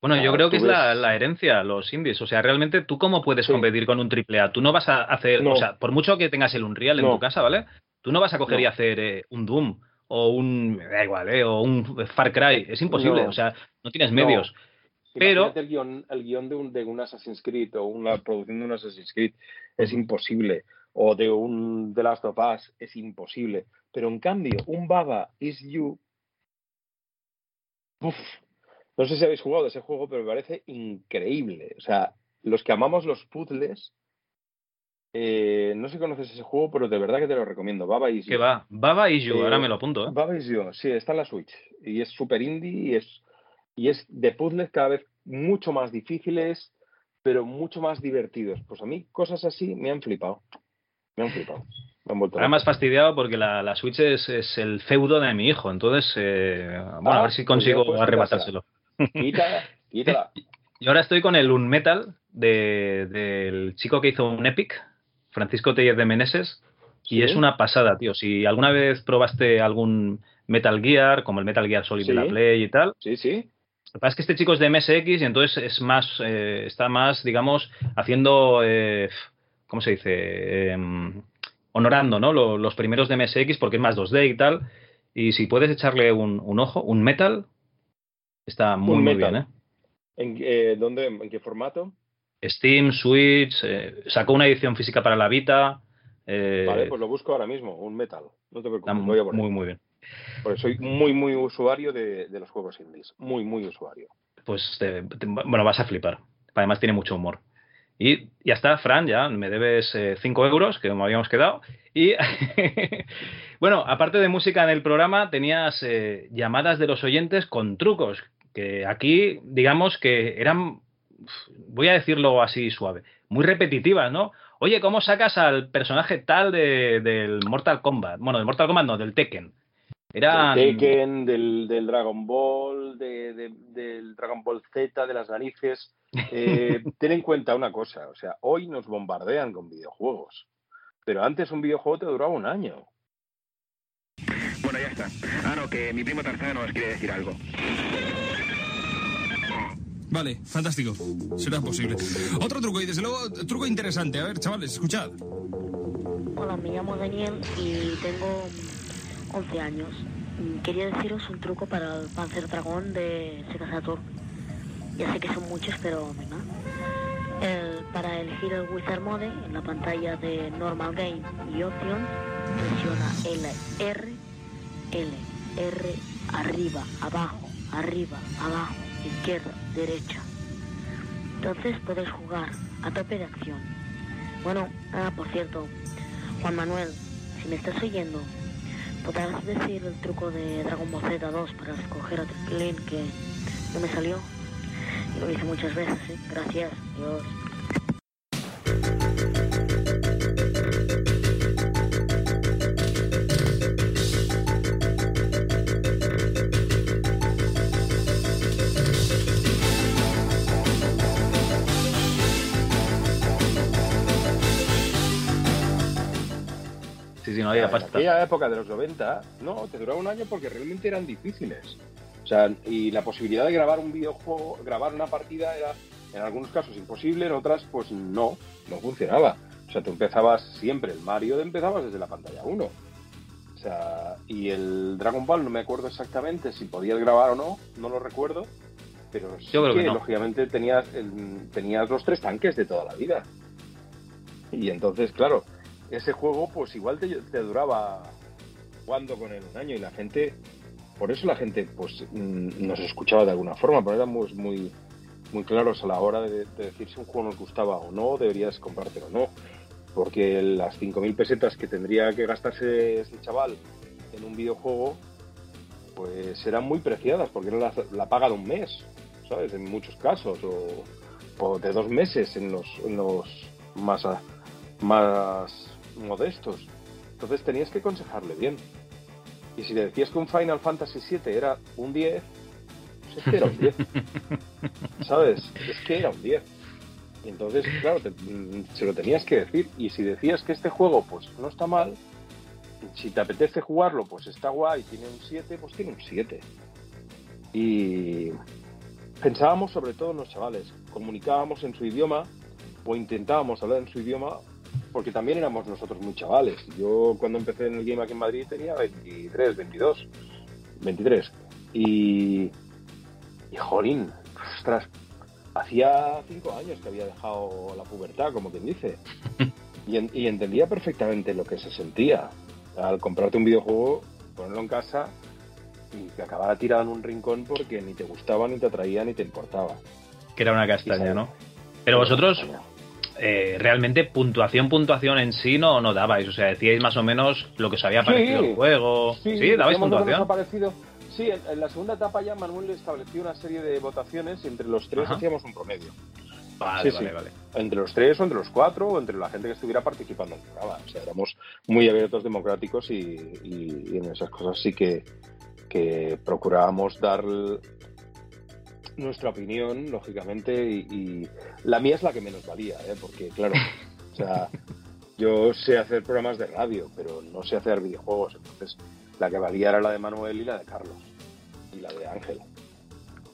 Bueno, yo Ah, creo que es la, herencia, los indies. O sea, realmente, ¿tú cómo puedes Sí. competir con un triple A? Tú no vas a hacer, No. o sea, por mucho que tengas el Unreal en No. tu casa, ¿vale? Tú no vas a coger No. y hacer eh, un Doom o un, da igual, ¿eh? O un Far Cry. Es imposible, No. o sea, no tienes medios. Pero- Imagínate el guion, el guion de, un, de un Assassin's Creed o una producción de un Assassin's Creed es imposible. O de un The Last of Us es imposible. Pero en cambio, un Baba Is You. uf, no sé si habéis jugado ese juego, pero me parece increíble. O sea, los que amamos los puzzles. eh, no sé si conoces ese juego, pero de verdad que te lo recomiendo. Baba Is You. Que va. Baba y You, Eh, ahora me lo apunto. ¿eh? Baba Is You, sí, está en la Switch. Y es super indie y es, y es de puzzles cada vez mucho más difíciles, pero mucho más divertidos. Pues a mí cosas así me han flipado. Me han flipado. Me han vuelto Ahora loco. me has fastidiado porque la, la Switch es, es el feudo de mi hijo. Entonces, eh, bueno, Ah, a ver si pues consigo puedes arrebatárselo. Quítala, quítala. Y ahora estoy con el Unmetal de, del chico que hizo un Epic, Francisco Tellez de Meneses, y Sí. es una pasada, tío. Si alguna vez probaste algún Metal Gear, como el Metal Gear Solid de la. Play y tal, Sí, sí. lo que pasa es que este chico es de MSX y entonces es más, eh, está más, digamos, haciendo, eh, ¿cómo se dice? Em, honorando, ¿no? Lo- los primeros de MSX porque es más 2D y tal. Y si puedes echarle un, un ojo, un Metal, está muy, Un muy Metal. bien, ¿eh? ¿En, eh, ¿dónde, ¿En qué formato? Steam, Switch, eh, sacó una edición física para la Vita. eh, Vale, pues lo busco ahora mismo, un metal. No te preocupes, voy a él. muy, muy bien. Porque soy muy, muy usuario de, de los juegos indies. Muy, muy usuario. Pues, te- te- bueno, vas a flipar. Además tiene mucho humor. Y ya está, Fran, ya me debes 5 euros, que me habíamos quedado. Y bueno, aparte de música en el programa, tenías eh, llamadas de los oyentes con trucos, que aquí, digamos que eran, voy a decirlo así suave, muy repetitivas, ¿no? Oye, ¿cómo sacas al personaje tal de- del Mortal Kombat? Bueno, del Mortal Kombat no, del Tekken. Eran... Del Tekken, del, del Dragon Ball, de- de- del Dragon Ball Z, de las narices. Eh, ten en cuenta una cosa, o sea, hoy nos bombardean con videojuegos, pero antes un videojuego te duraba un año. Bueno, ya está. Ah, no, que mi primo Tarzán nos quiere decir algo. Vale, fantástico. Será posible. Otro truco, y desde luego, truco interesante. A ver, chavales, escuchad. Hola, me llamo Daniel y tengo 11 años. Quería deciros un truco para el Panzer Dragón de Sega Saturn. Ya sé que son muchos, pero venga. El- para elegir el Wizard Mode en la pantalla de Normal Game y Options, presiona L, R, L, R, arriba, abajo, arriba, abajo, izquierda, derecha. Entonces puedes jugar a tope de acción. Bueno, ah, por cierto, Juan Manuel, si me estás oyendo, ¿podrás decir el truco de Dragon Ball Z 2 para escoger a Link que no me salió? Y lo hice muchas veces, ¿eh? Gracias, Dios. No había en pasta. aquella época de los 90, no, te duraba un año porque realmente eran difíciles. O sea, y la posibilidad de grabar un videojuego, grabar una partida era en algunos casos imposible, en otras pues no, no funcionaba. O sea, tú empezabas siempre, el Mario empezabas desde la pantalla 1. O sea, y el Dragon Ball no me acuerdo exactamente si podías grabar o no, no lo recuerdo, pero sí Yo creo que no. lógicamente tenías, el- tenías los tres tanques de toda la vida. Y entonces, claro, ese juego pues igual te, duraba jugando con él un año y la gente, por eso la gente pues mm, nos escuchaba de alguna forma, pero éramos muy, muy claros a la hora de, de decir si un juego nos gustaba o no, deberías comprártelo o no, porque las 5.000 pesetas que tendría que gastarse ese chaval en un videojuego pues eran muy preciadas, porque era la, la paga de un mes, ¿sabes? En muchos casos, o, o de dos meses en los, en los más, más modestos. Entonces tenías que aconsejarle bien. Y si le decías que un Final Fantasy VII era un 10, pues es que era un 10. ¿Sabes? Es que era un 10. Y entonces, claro, te- mm, se lo tenías que decir. Y si decías que este juego pues no está mal, si te apetece jugarlo, pues está guay, tiene un 7, pues tiene un 7. Y pensábamos sobre todo en los chavales, comunicábamos en su idioma o intentábamos hablar en su idioma porque también éramos nosotros muy chavales. Yo cuando empecé en el game aquí en Madrid tenía 23, 22, 23. Y, y jolín, ostras, hacía cinco años que había dejado la pubertad, como quien dice. Y, en- y entendía perfectamente lo que se sentía al comprarte un videojuego, ponerlo en casa y que acabara tirado en un rincón porque ni te gustaba, ni te atraía, ni te importaba. Que era una castaña, ¿no? Pero vosotros, eh, realmente, puntuación, puntuación en sí no, no dabais. O sea, decíais más o menos lo que os había parecido el juego. Sí, dabais puntuación. parecido. Sí, en, en la segunda etapa ya Manuel estableció una serie de votaciones y entre los tres Ajá. hacíamos un promedio. Vale, Sí, vale, vale. Entre los tres o entre los cuatro o entre la gente que estuviera participando en el programa. O sea, éramos muy abiertos, democráticos y, y- y en esas cosas sí que, que procurábamos dar nuestra opinión, lógicamente, y, y la mía es la que menos valía, ¿eh? porque claro, o sea, yo sé hacer programas de radio, pero no sé hacer videojuegos, entonces la que valía era la de Manuel y la de Carlos y la de Ángel.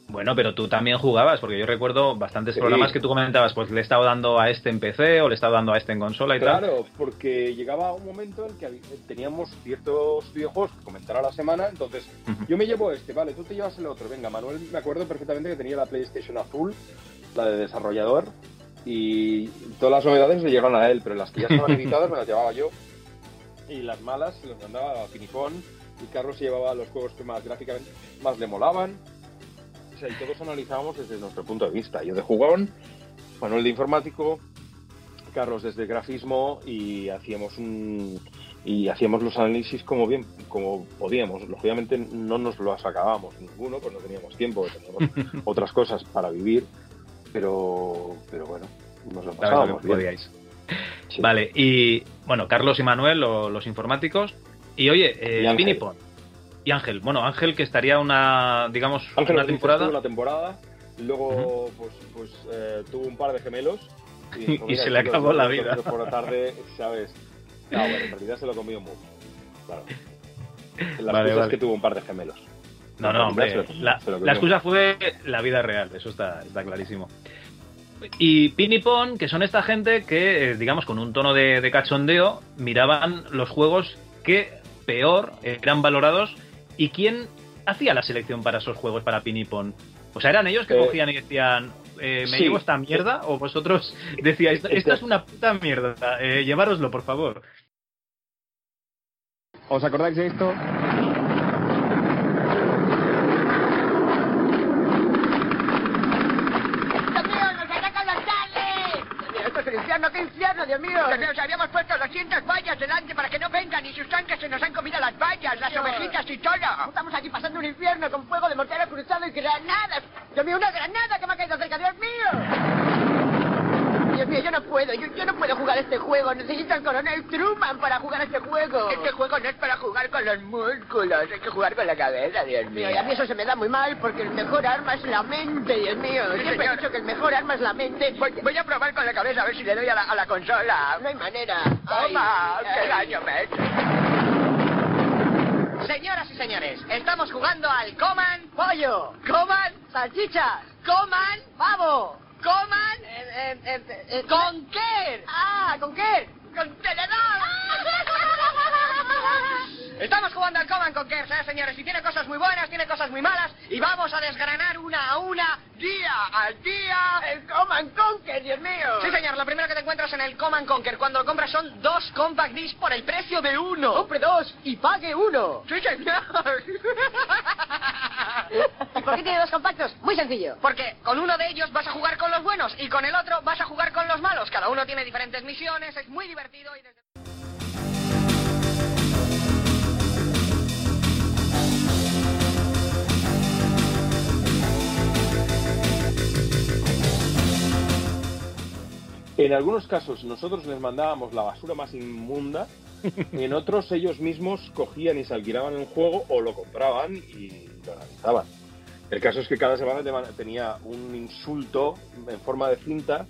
Bueno, pero tú también jugabas, porque yo recuerdo bastantes Sí. programas que tú comentabas, pues le he estado dando a este en PC o le he estado dando a este en consola y tal. Claro, porque llegaba un momento en que teníamos ciertos videojuegos que comentar a la semana, entonces yo me llevo este, vale, tú te llevas el otro. Venga, Manuel, me acuerdo perfectamente que tenía la PlayStation azul, la de desarrollador, y todas las novedades le llegaron a él, pero las que ya estaban editadas me las llevaba yo. Y las malas se las mandaba a Pinipón, y Carlos se llevaba los juegos que más gráficamente más le molaban. O sea, y todos analizábamos desde nuestro punto de vista. Yo de jugón, Manuel de informático, Carlos desde grafismo y hacíamos un y hacíamos los análisis como bien como podíamos lógicamente no nos los acabábamos ninguno pues no teníamos tiempo teníamos otras cosas para vivir pero pero bueno nos lo pasábamos bien. Vale, y bueno, Carlos y Manuel, lo- los informáticos. Y oye, eh, Y Ángel. Pinipon. Y Ángel. Bueno, Ángel que estaría una, digamos, Ángel una temporada. una temporada y luego pues pues eh, tuvo un par de gemelos dijo, Y "Mira, se le acabó la vida". por la tarde sabes no, bueno, en realidad se lo comió muy claro la Vale, excusa es vale. que tuvo un par de gemelos No, no, hombre. realidad se lo- La, se la excusa fue la vida real, eso está, está clarísimo. Y Pinipon, que son esta gente que, eh, digamos, con un tono de, de cachondeo, miraban los juegos que peor eran valorados y quién hacía la selección para esos juegos para Pinipon. O sea, ¿eran ellos que Eh, cogían y decían, eh, ¿me sí. llevo esta mierda? ¿O vosotros decíais, esta, esta es una puta mierda, eh, llevároslo, por favor? ¿Os acordáis de esto? ¡Dios mío, nos atacan las tardes! ¡Esto es el infierno! ¡Qué infierno, Dios mío! Dios mío, si habíamos puesto 200 vallas delante para que no vengan y sus tanques se nos han comido las vallas, las ovejitas y todo. Estamos aquí pasando un infierno con fuego de mortero cruzado y granadas. Dios mío, una granada que me ha caído cerca, Dios mío. Dios mío, yo no puedo, yo, yo no puedo jugar este juego. Necesito al coronel Truman para jugar este juego. Este juego no es para jugar con los músculos, hay que jugar con la cabeza, Dios mío. Y a mí eso se me da muy mal porque el mejor arma es la mente, Dios mío. Siempre he dicho que el mejor arma es la mente. Voy, voy a probar con la cabeza a ver si le doy a la, a la consola. No hay manera. Toma, qué daño me he hecho. Señoras y señores, estamos jugando al Coman Pollo, Coman Salchichas, Coman Pavo, Coman Conquer. Ah, Conquer. Con tenedor. Estamos jugando al Coman Conquer, ¿eh, señores? Y tiene cosas muy buenas, tiene cosas muy malas. Y vamos a desgranar una a una, día al día. El Coman Conquer, Dios mío. Sí, señor. Lo primero que te encuentras en el Coman Conquer cuando lo compras son dos Compact Disc por el precio de uno. Compre dos y pague uno. Sí, señor. ¿Y por qué tiene dos compactos? Muy sencillo. Porque con uno de ellos vas a jugar con los buenos y con el otro vas a jugar con los malos. Cada uno tiene diferentes misiones, es muy divertido y desde... En algunos casos nosotros les mandábamos la basura más inmunda, en otros ellos mismos cogían y se alquilaban un juego o lo compraban y lo analizaban. El caso es que cada semana te man- tenía un insulto en forma de cinta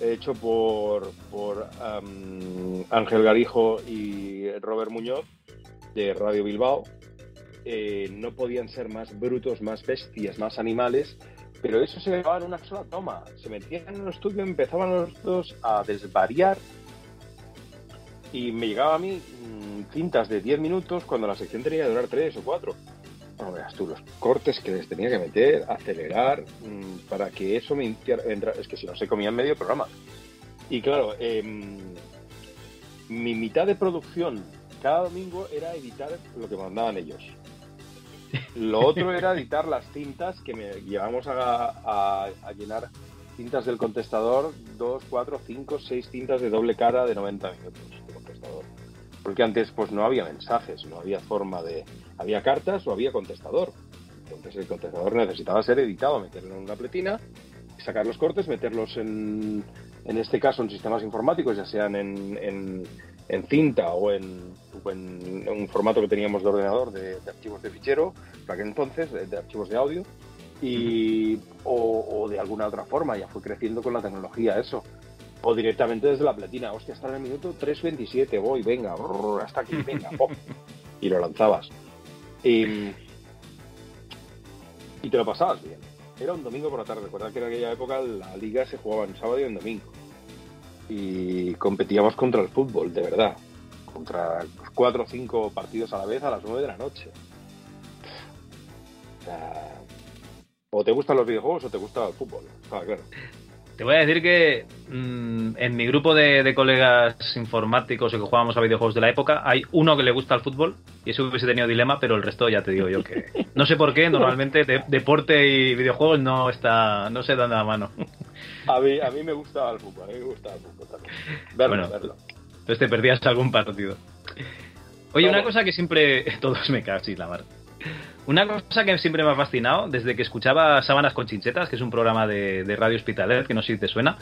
hecho por, por am, Ángel Garijo y Robert Muñoz de Radio Bilbao. Eh, no podían ser más brutos, más bestias, más animales, pero eso se grababa en una sola toma. Se metían en el estudio, empezaban los dos a desvariar y me llegaba a mí mm, cintas de 10 minutos cuando la sección tenía que durar 3 o 4. No veas tú los cortes que les tenía que meter, acelerar, mm, para que eso me hiciera entrar. Es que si no se comía en medio programa. Y claro, em, mi mitad de producción cada domingo era editar lo que mandaban ellos. Lo otro era editar las cintas que me llevamos a, llenar cintas del contestador, dos, cuatro, cinco, seis cintas de doble cara de 90 minutos de contestador. Porque antes pues no había mensajes, no había forma de... Había cartas o había contestador. Entonces el contestador necesitaba ser editado, meterlo en una pletina, sacar los cortes, meterlos en, en este caso en sistemas informáticos, ya sean en, en cinta o en, o en un formato que teníamos de ordenador de, de archivos de fichero, para aquel entonces, de, de archivos de audio, y, o, o de alguna otra forma, ya fue creciendo con la tecnología eso. O directamente desde la platina, hostia, hasta en el minuto 3.27, voy, venga, brrr, hasta aquí, venga, pop, y lo lanzabas. Y, y te lo pasabas bien. Era un domingo por la tarde, recuerda que en aquella época la liga se jugaba en sábado y en domingo. Y competíamos contra el fútbol, de verdad. Contra cuatro o cinco partidos a la vez a las nueve de la noche. O te gustan los videojuegos o te gusta el fútbol. Claro. Te voy a decir que mm, en mi grupo de, colegas informáticos o que jugábamos a videojuegos de la época, hay uno que le gusta el fútbol y eso hubiese tenido dilema, pero el resto ya te digo yo que no sé por qué, normalmente de- deporte y videojuegos no está no se dan la mano. A mí, a mí me gusta el fútbol, a mí me gusta el fútbol también. Verlo, Bueno. verlo. Entonces te perdías algún partido. Oye, una cosa que siempre. Todos me cago, sí, la mar. Una cosa que siempre me ha fascinado desde que escuchaba Sábanas con Chinchetas, que es un programa de, de Radio Hospitalet, que no sé si te suena.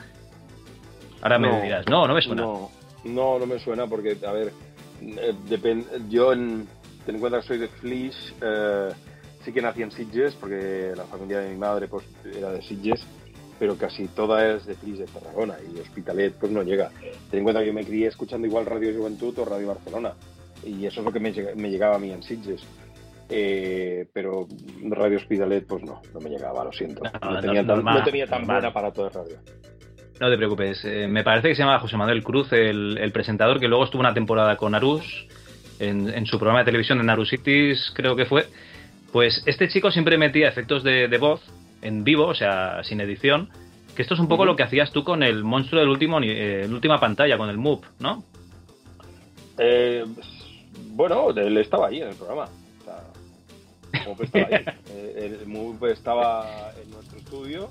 Ahora me dirás, no, no me suena. No, no, no me suena porque, a ver, eh, yo en, ten en cuenta que soy de Flix, eh, sí que nací en Sitges porque la familia de mi madre pues era de Sitges, pero casi toda es de Flix de Tarragona y Hospitalet pues no llega. Ten en cuenta que yo me crié escuchando igual Radio Juventud o Radio Barcelona y eso es lo que me, llega- me llegaba a mí en Sitges. Eh, pero Radio Hospitalet pues no, no me llegaba, lo siento. No, no, tenía, tan, normal, no tenía tan normal. buen aparato de radio. No te preocupes. eh, me parece que se llama José Manuel Cruz, el, el presentador, que luego estuvo una temporada con Arús, en, en su programa de televisión de Naru Cities, creo que fue. Pues este chico siempre metía efectos de, de voz en vivo, o sea, sin edición. Que esto es un poco lo que hacías tú con el monstruo del último, ni- eh, la última pantalla, con el MOOP, ¿no? Eh, bueno, él estaba ahí en el programa. O sea, Moop estaba ahí. Eh, el Moop estaba en nuestro estudio.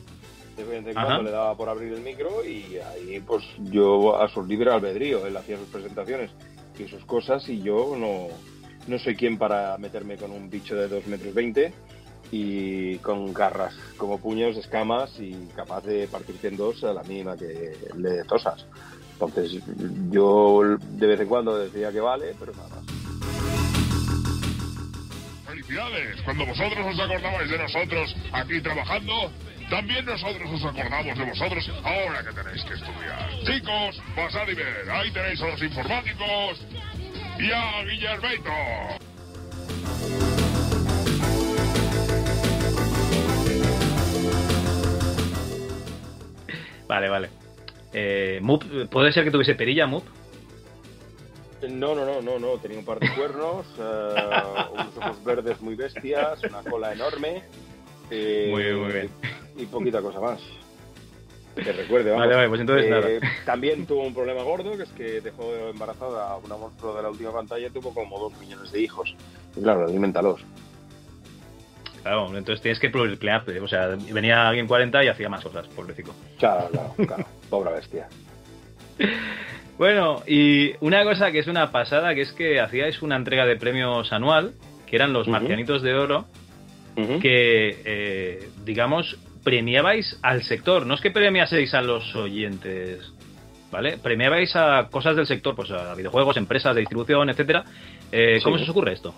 De vez en cuando le daba por abrir el micro y ahí pues yo a su libre albedrío. Él hacía sus presentaciones y sus cosas y yo no, no soy quien para meterme con un bicho de 2 metros 20 y con garras como puños, escamas y capaz de partirte en dos a la mínima que le tosas. Entonces yo de vez en cuando decía que vale, pero nada más. Felicidades, cuando vosotros os acordabais de nosotros aquí trabajando, también nosotros os acordamos de vosotros ahora que tenéis que estudiar. Chicos, pasad y ver, ahí tenéis a los informáticos y a Guillermeito. Vale, vale. Eh, Moop, ¿Puede ser que tuviese perilla, Moop? No, no, no, no, no, tenía un par de cuernos, eh, unos ojos verdes muy bestias, una cola enorme. eh, Muy bien, muy bien. Y poquita cosa más. Que recuerde, vamos. Vale, vale, pues entonces Eh, nada. También tuvo un problema gordo, que es que dejó embarazada a una monstruo de la última pantalla y tuvo como dos millones de hijos. Y claro, alimentalos. Claro, entonces tienes que procrearte. O sea, venía alguien 40 y hacía más cosas, pobrecito. Claro, claro, claro. Pobre bestia. Bueno, y una cosa que es una pasada, que es que hacíais una entrega de premios anual, que eran los Ujú. Marcianitos de Oro, que, eh, digamos, premiabais al sector. No es que premiaseis a los oyentes, ¿vale? Premiabais a cosas del sector, pues a videojuegos, empresas de distribución, etcétera. Eh, ¿Cómo Sí. se os ocurre esto?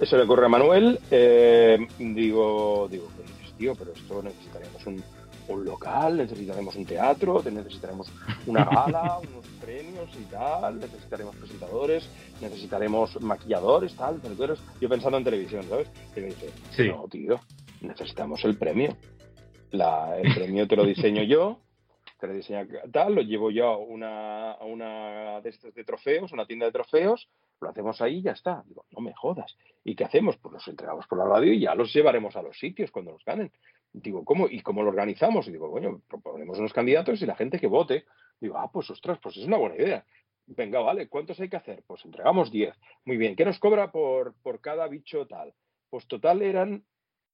Eso le ocurre a Manuel. eh, digo, digo, ¿qué dices, tío? Pero esto necesitaremos un, un local, necesitaremos un teatro, te- necesitaremos una gala, unos premios y tal, necesitaremos presentadores, necesitaremos maquilladores, tal, peluqueros. Yo pensando en televisión, ¿sabes? Y me dice, Sí. no, tío, necesitamos el premio. La, el premio te lo diseño yo te rediseña tal, lo llevo yo a una, a una de estas de trofeos, una tienda de trofeos, lo hacemos ahí y ya está. Digo, no me jodas. ¿Y qué hacemos? Pues los entregamos por la radio y ya los llevaremos a los sitios cuando los ganen. Digo, ¿cómo? ¿Y cómo lo organizamos? Y digo, bueno, proponemos unos candidatos y la gente que vote. Digo, ah, pues ostras, pues es una buena idea. Venga, vale, ¿cuántos hay que hacer? Pues entregamos 10. Muy bien, ¿qué nos cobra por, por cada bicho tal? Pues total eran,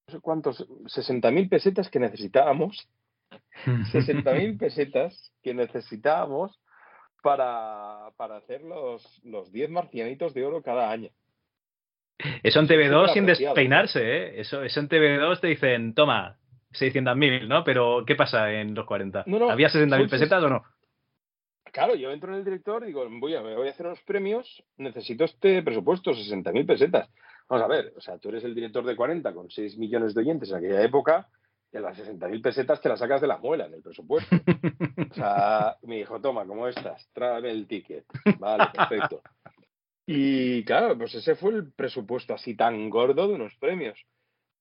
no sé cuántos, 60.000 pesetas que necesitábamos 60.000 pesetas que necesitábamos para, para hacer los, los 10 marcianitos de oro cada año. Eso en TV2 sin despeinarse, ¿eh? Eso, eso en TV2 te dicen, toma, 600.000, ¿no? Pero, ¿qué pasa en los 40? No, no, ¿Había 60.000 son pesetas o no? Claro, yo entro en el director y digo, voy a, me voy a hacer unos premios, necesito este presupuesto, 60.000 pesetas. Vamos a ver, o sea, tú eres el director de 40 con 6 millones de oyentes en aquella época, a las 60.000 pesetas te las sacas de la muela en el presupuesto. O sea, me dijo, toma, ¿cómo estás? Tráeme el ticket. Vale, perfecto. Y claro, pues ese fue el presupuesto así tan gordo de unos premios.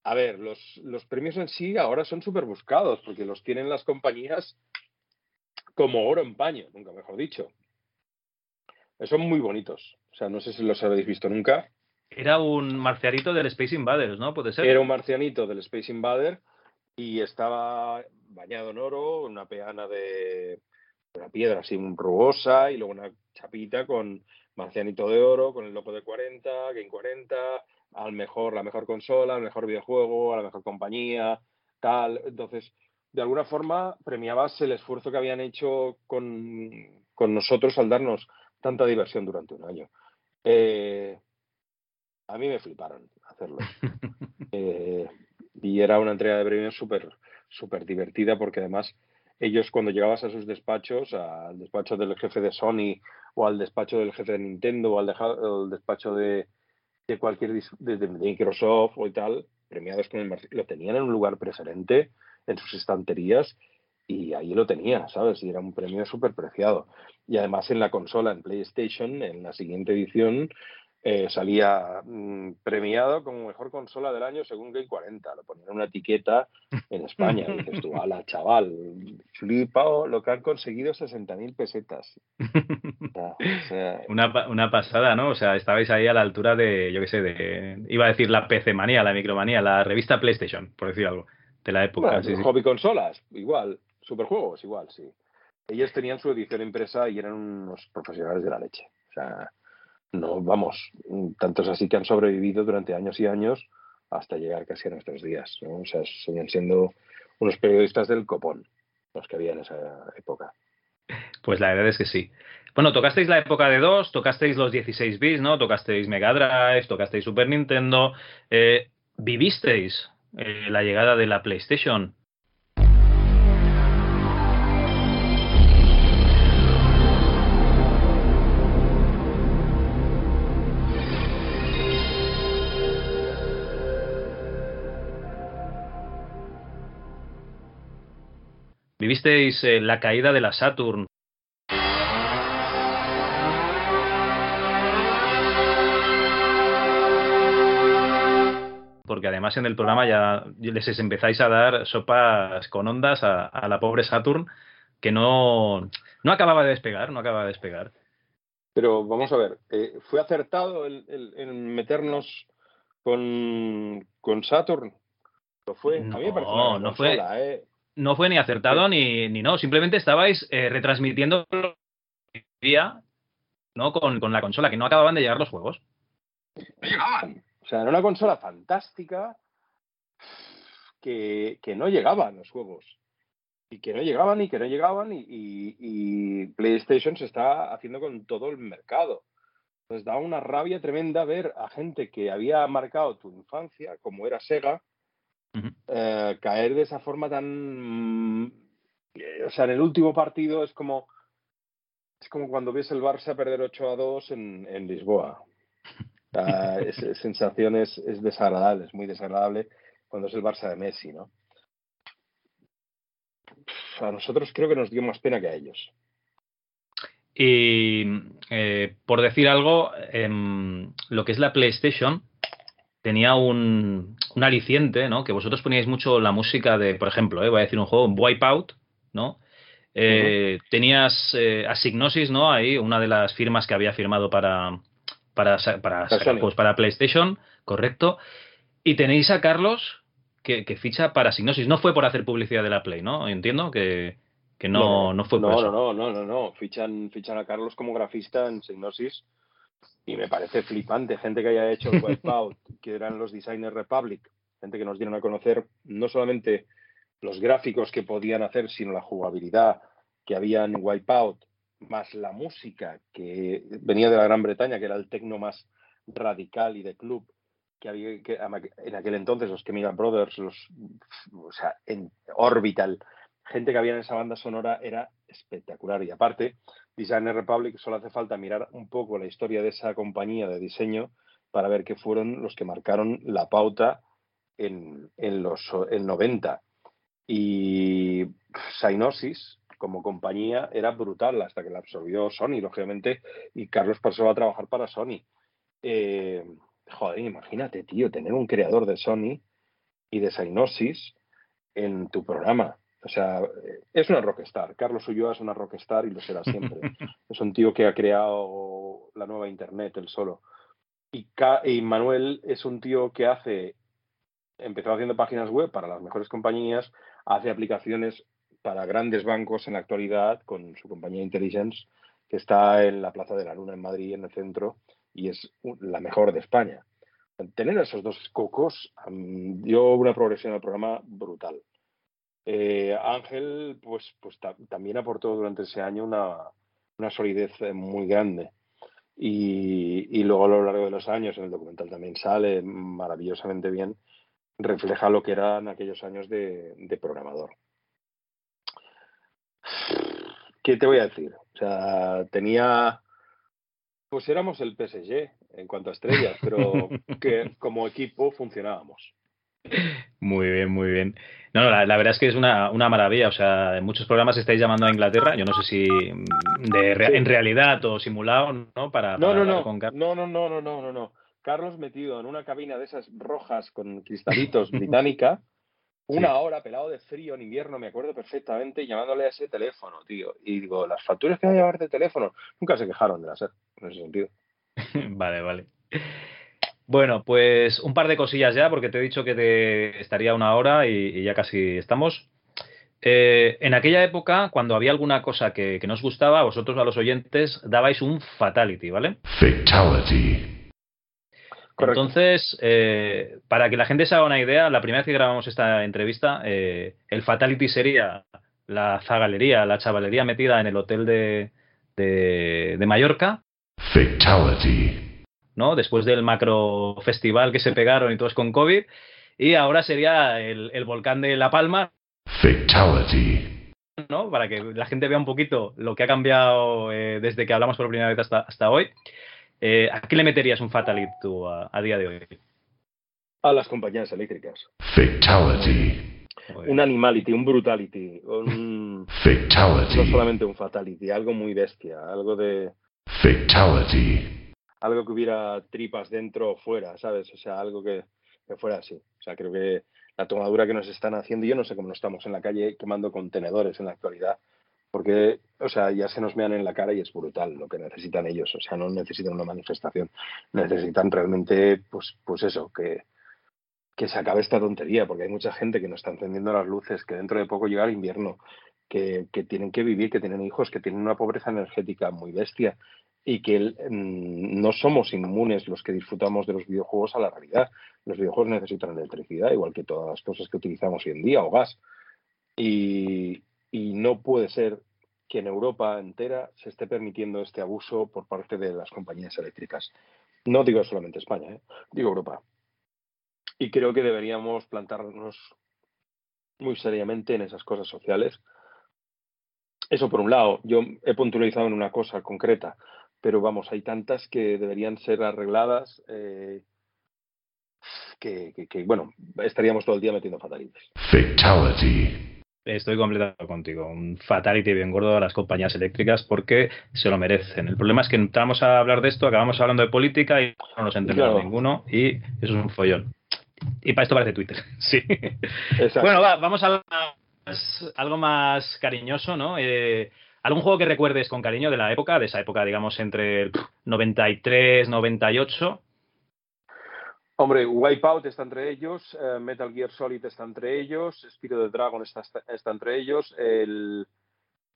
A ver, los, los premios en sí ahora son súper buscados porque los tienen las compañías como oro en paño, nunca mejor dicho. Son muy bonitos. O sea, no sé si los habéis visto nunca. Era un marciarito del Space Invaders, ¿no? Puede ser. Era un marcianito del Space Invader y estaba bañado en oro, una peana de una piedra así rugosa y luego una chapita con marcianito de oro, con el logo de 40, Game 40, al mejor, la mejor consola, al mejor videojuego, a la mejor compañía, tal. Entonces, de alguna forma premiabas el esfuerzo que habían hecho con, con nosotros al darnos tanta diversión durante un año. Eh, a mí me fliparon hacerlo. Eh, y era una entrega de premios súper súper divertida porque además ellos cuando llegabas a sus despachos, al despacho del jefe de Sony o al despacho del jefe de Nintendo o al, despacho de, de cualquier de, de Microsoft o tal, premiados con el lo tenían en un lugar preferente en sus estanterías y ahí lo tenía, ¿sabes? Y era un premio súper preciado. Y además en la consola, en PlayStation, en la siguiente edición, eh, salía mm, premiado como mejor consola del año según Game 40. Lo ponían en una etiqueta en España. Y dices tú, ala, chaval, flipao lo que han conseguido 60.000 pesetas. O sea, Una, una pasada, ¿no? O sea, estabais ahí a la altura de, yo qué sé, de. Iba a decir la PC manía, la micromanía, la revista PlayStation, por decir algo, de la época. Bueno, sí, sí. hobby consolas, igual. Superjuegos, igual, sí. Ellos tenían su edición impresa y eran unos profesionales de la leche. O sea, no, vamos, tantos así que han sobrevivido durante años y años hasta llegar casi a nuestros días. ¿no? O sea, siguen siendo unos periodistas del copón, los que había en esa época. Pues la verdad es que sí. Bueno, tocasteis la época de 2, tocasteis los 16 bits, ¿no? Tocasteis Mega Drive, tocasteis Super Nintendo. Eh, ¿Vivisteis eh, la llegada de la PlayStation? ¿Vivisteis eh, la caída de la Saturn? Porque además en el programa ya les empezáis a dar sopas con ondas a, a la pobre Saturn que no, no acababa de despegar, no acababa de despegar. Pero vamos a ver, eh, ¿fue acertado el, el- el meternos con, con Saturn? ¿Lo fue? a mí me parece una No, no fue, ¿eh? No fue ni acertado ni, ni no, simplemente estabais eh, retransmitiendo lo que había, ¿no? Con, con la consola, que no acababan de llegar los juegos. O sea, era una consola fantástica que, que no llegaban los juegos. Y que no llegaban y que no llegaban y, y- y PlayStation se está haciendo con todo el mercado. Entonces da una rabia tremenda ver a gente que había marcado tu infancia, como era Sega, eh, caer de esa forma tan... eh, O sea, en el último partido es como... Es como cuando ves el Barça perder 8 a 2 en, en Lisboa. Es, es sensación es, es desagradable, es muy desagradable cuando es el Barça de Messi, ¿no? A nosotros creo que nos dio más pena que a ellos. Y eh, por decir algo, em, lo que es la PlayStation tenía un, un aliciente, ¿no? Que vosotros poníais mucho la música de, por ejemplo, eh, voy a decir un juego, Wipeout, ¿no? Eh, Tenías eh, Asignosis, ¿no? Ahí, una de las firmas que había firmado para, para, para, sacar juegos para PlayStation, correcto. Y tenéis a Carlos que, que ficha para Asignosis. No fue por hacer publicidad de la Play, ¿no? Entiendo que, que no, no, fue por no, eso. no, no, no, no, no. Fichan, fichan a Carlos como grafista en Signosis y me parece flipante. Gente que haya hecho el Wipeout, que eran los Designers Republic, gente que nos dieron a conocer no solamente los gráficos que podían hacer, sino la jugabilidad que había en Wipeout, más la música que venía de la Gran Bretaña, que era el tecno más radical y de club que había que en aquel entonces los Chemical Brothers, los o sea, en Orbital, gente que había en esa banda sonora era espectacular y aparte Designer Republic solo hace falta mirar un poco la historia de esa compañía de diseño para ver que fueron los que marcaron la pauta en, en los en 90 y Synosis como compañía era brutal hasta que la absorbió Sony lógicamente y Carlos pasó a trabajar para Sony. Eh, joder imagínate tío tener un creador de Sony y de Synosis en tu programa o sea, es una rockstar. Carlos Ulloa es una rockstar y lo será siempre. es un tío que ha creado la nueva Internet, él solo. Y, Manuel es un tío que hace, empezó haciendo páginas web para las mejores compañías, hace aplicaciones para grandes bancos en la actualidad con su compañía Intelligence, que está en la Plaza de la Luna en Madrid, en el centro, y es la mejor de España. Tener a esos dos cocos um, dio una progresión al programa brutal. Eh, Ángel, pues, pues ta también aportó durante ese año una, una solidez muy grande. Y, y, luego a lo largo de los años, en el documental también sale maravillosamente bien, refleja lo que eran aquellos años de, de programador. ¿Qué te voy a decir? O sea, tenía. Pues éramos el PSG en cuanto a estrellas, pero que como equipo funcionábamos. Muy bien, muy bien. No, la, la, verdad es que es una, una, maravilla. O sea, en muchos programas estáis llamando a Inglaterra. Yo no sé si de, re, en realidad o simulado, ¿no? Para, no, para no, no. Con no, no, no, no, no, no, no. Carlos metido en una cabina de esas rojas con cristalitos británica, una sí. hora pelado de frío en invierno, me acuerdo perfectamente, llamándole a ese teléfono, tío. Y digo, las facturas que va a llevar de teléfono nunca se quejaron de la SER, en ese sentido. vale, vale. Bueno, pues un par de cosillas ya, porque te he dicho que te estaría una hora y, y ya casi estamos. Eh, en aquella época, cuando había alguna cosa que, que nos gustaba, vosotros a los oyentes dabais un fatality, ¿vale? Fatality. Correcto. Entonces, eh, para que la gente se haga una idea, la primera vez que grabamos esta entrevista, eh, el fatality sería la zagalería, la chavalería metida en el hotel de, de, de Mallorca. Fatality. ¿No? Después del macro festival que se pegaron y todos con COVID. Y ahora sería el, el volcán de La Palma. Fatality. ¿no? Para que la gente vea un poquito lo que ha cambiado eh, desde que hablamos por primera vez hasta, hasta hoy. Eh, ¿A qué le meterías un fatality tú a, a, día de hoy? A las compañías eléctricas. Fatality. Un animality, un brutality. Un... Fatality. No solamente un fatality, algo muy bestia, algo de... Fatality algo que hubiera tripas dentro o fuera, ¿sabes? O sea, algo que, que, fuera así. O sea, creo que la tomadura que nos están haciendo, yo no sé cómo no estamos en la calle quemando contenedores en la actualidad, porque, o sea, ya se nos mean en la cara y es brutal lo que necesitan ellos. O sea, no necesitan una manifestación, necesitan realmente, pues, pues eso, que, que se acabe esta tontería, porque hay mucha gente que nos está encendiendo las luces, que dentro de poco llega el invierno, que, que tienen que vivir, que tienen hijos, que tienen una pobreza energética muy bestia y que mm, no somos inmunes los que disfrutamos de los videojuegos a la realidad. Los videojuegos necesitan electricidad, igual que todas las cosas que utilizamos hoy en día, o gas. Y, y no puede ser que en Europa entera se esté permitiendo este abuso por parte de las compañías eléctricas. No digo solamente España, ¿eh? digo Europa. Y creo que deberíamos plantarnos muy seriamente en esas cosas sociales. Eso por un lado, yo he puntualizado en una cosa concreta, pero vamos, hay tantas que deberían ser arregladas eh, que, que, que, bueno, estaríamos todo el día metiendo fatalities. Fatality. Estoy completamente contigo. Un fatality bien gordo a las compañías eléctricas porque se lo merecen. El problema es que entramos a hablar de esto, acabamos hablando de política y no nos entendemos claro. ninguno y eso es un follón. Y para esto parece Twitter. Sí. Exacto. Bueno, va, vamos a algo más cariñoso, ¿no? Eh, ¿Algún juego que recuerdes con cariño de la época, de esa época, digamos, entre el 93, 98? Hombre, Wipeout está entre ellos, eh, Metal Gear Solid está entre ellos, Spiro the Dragon está, entre ellos, el...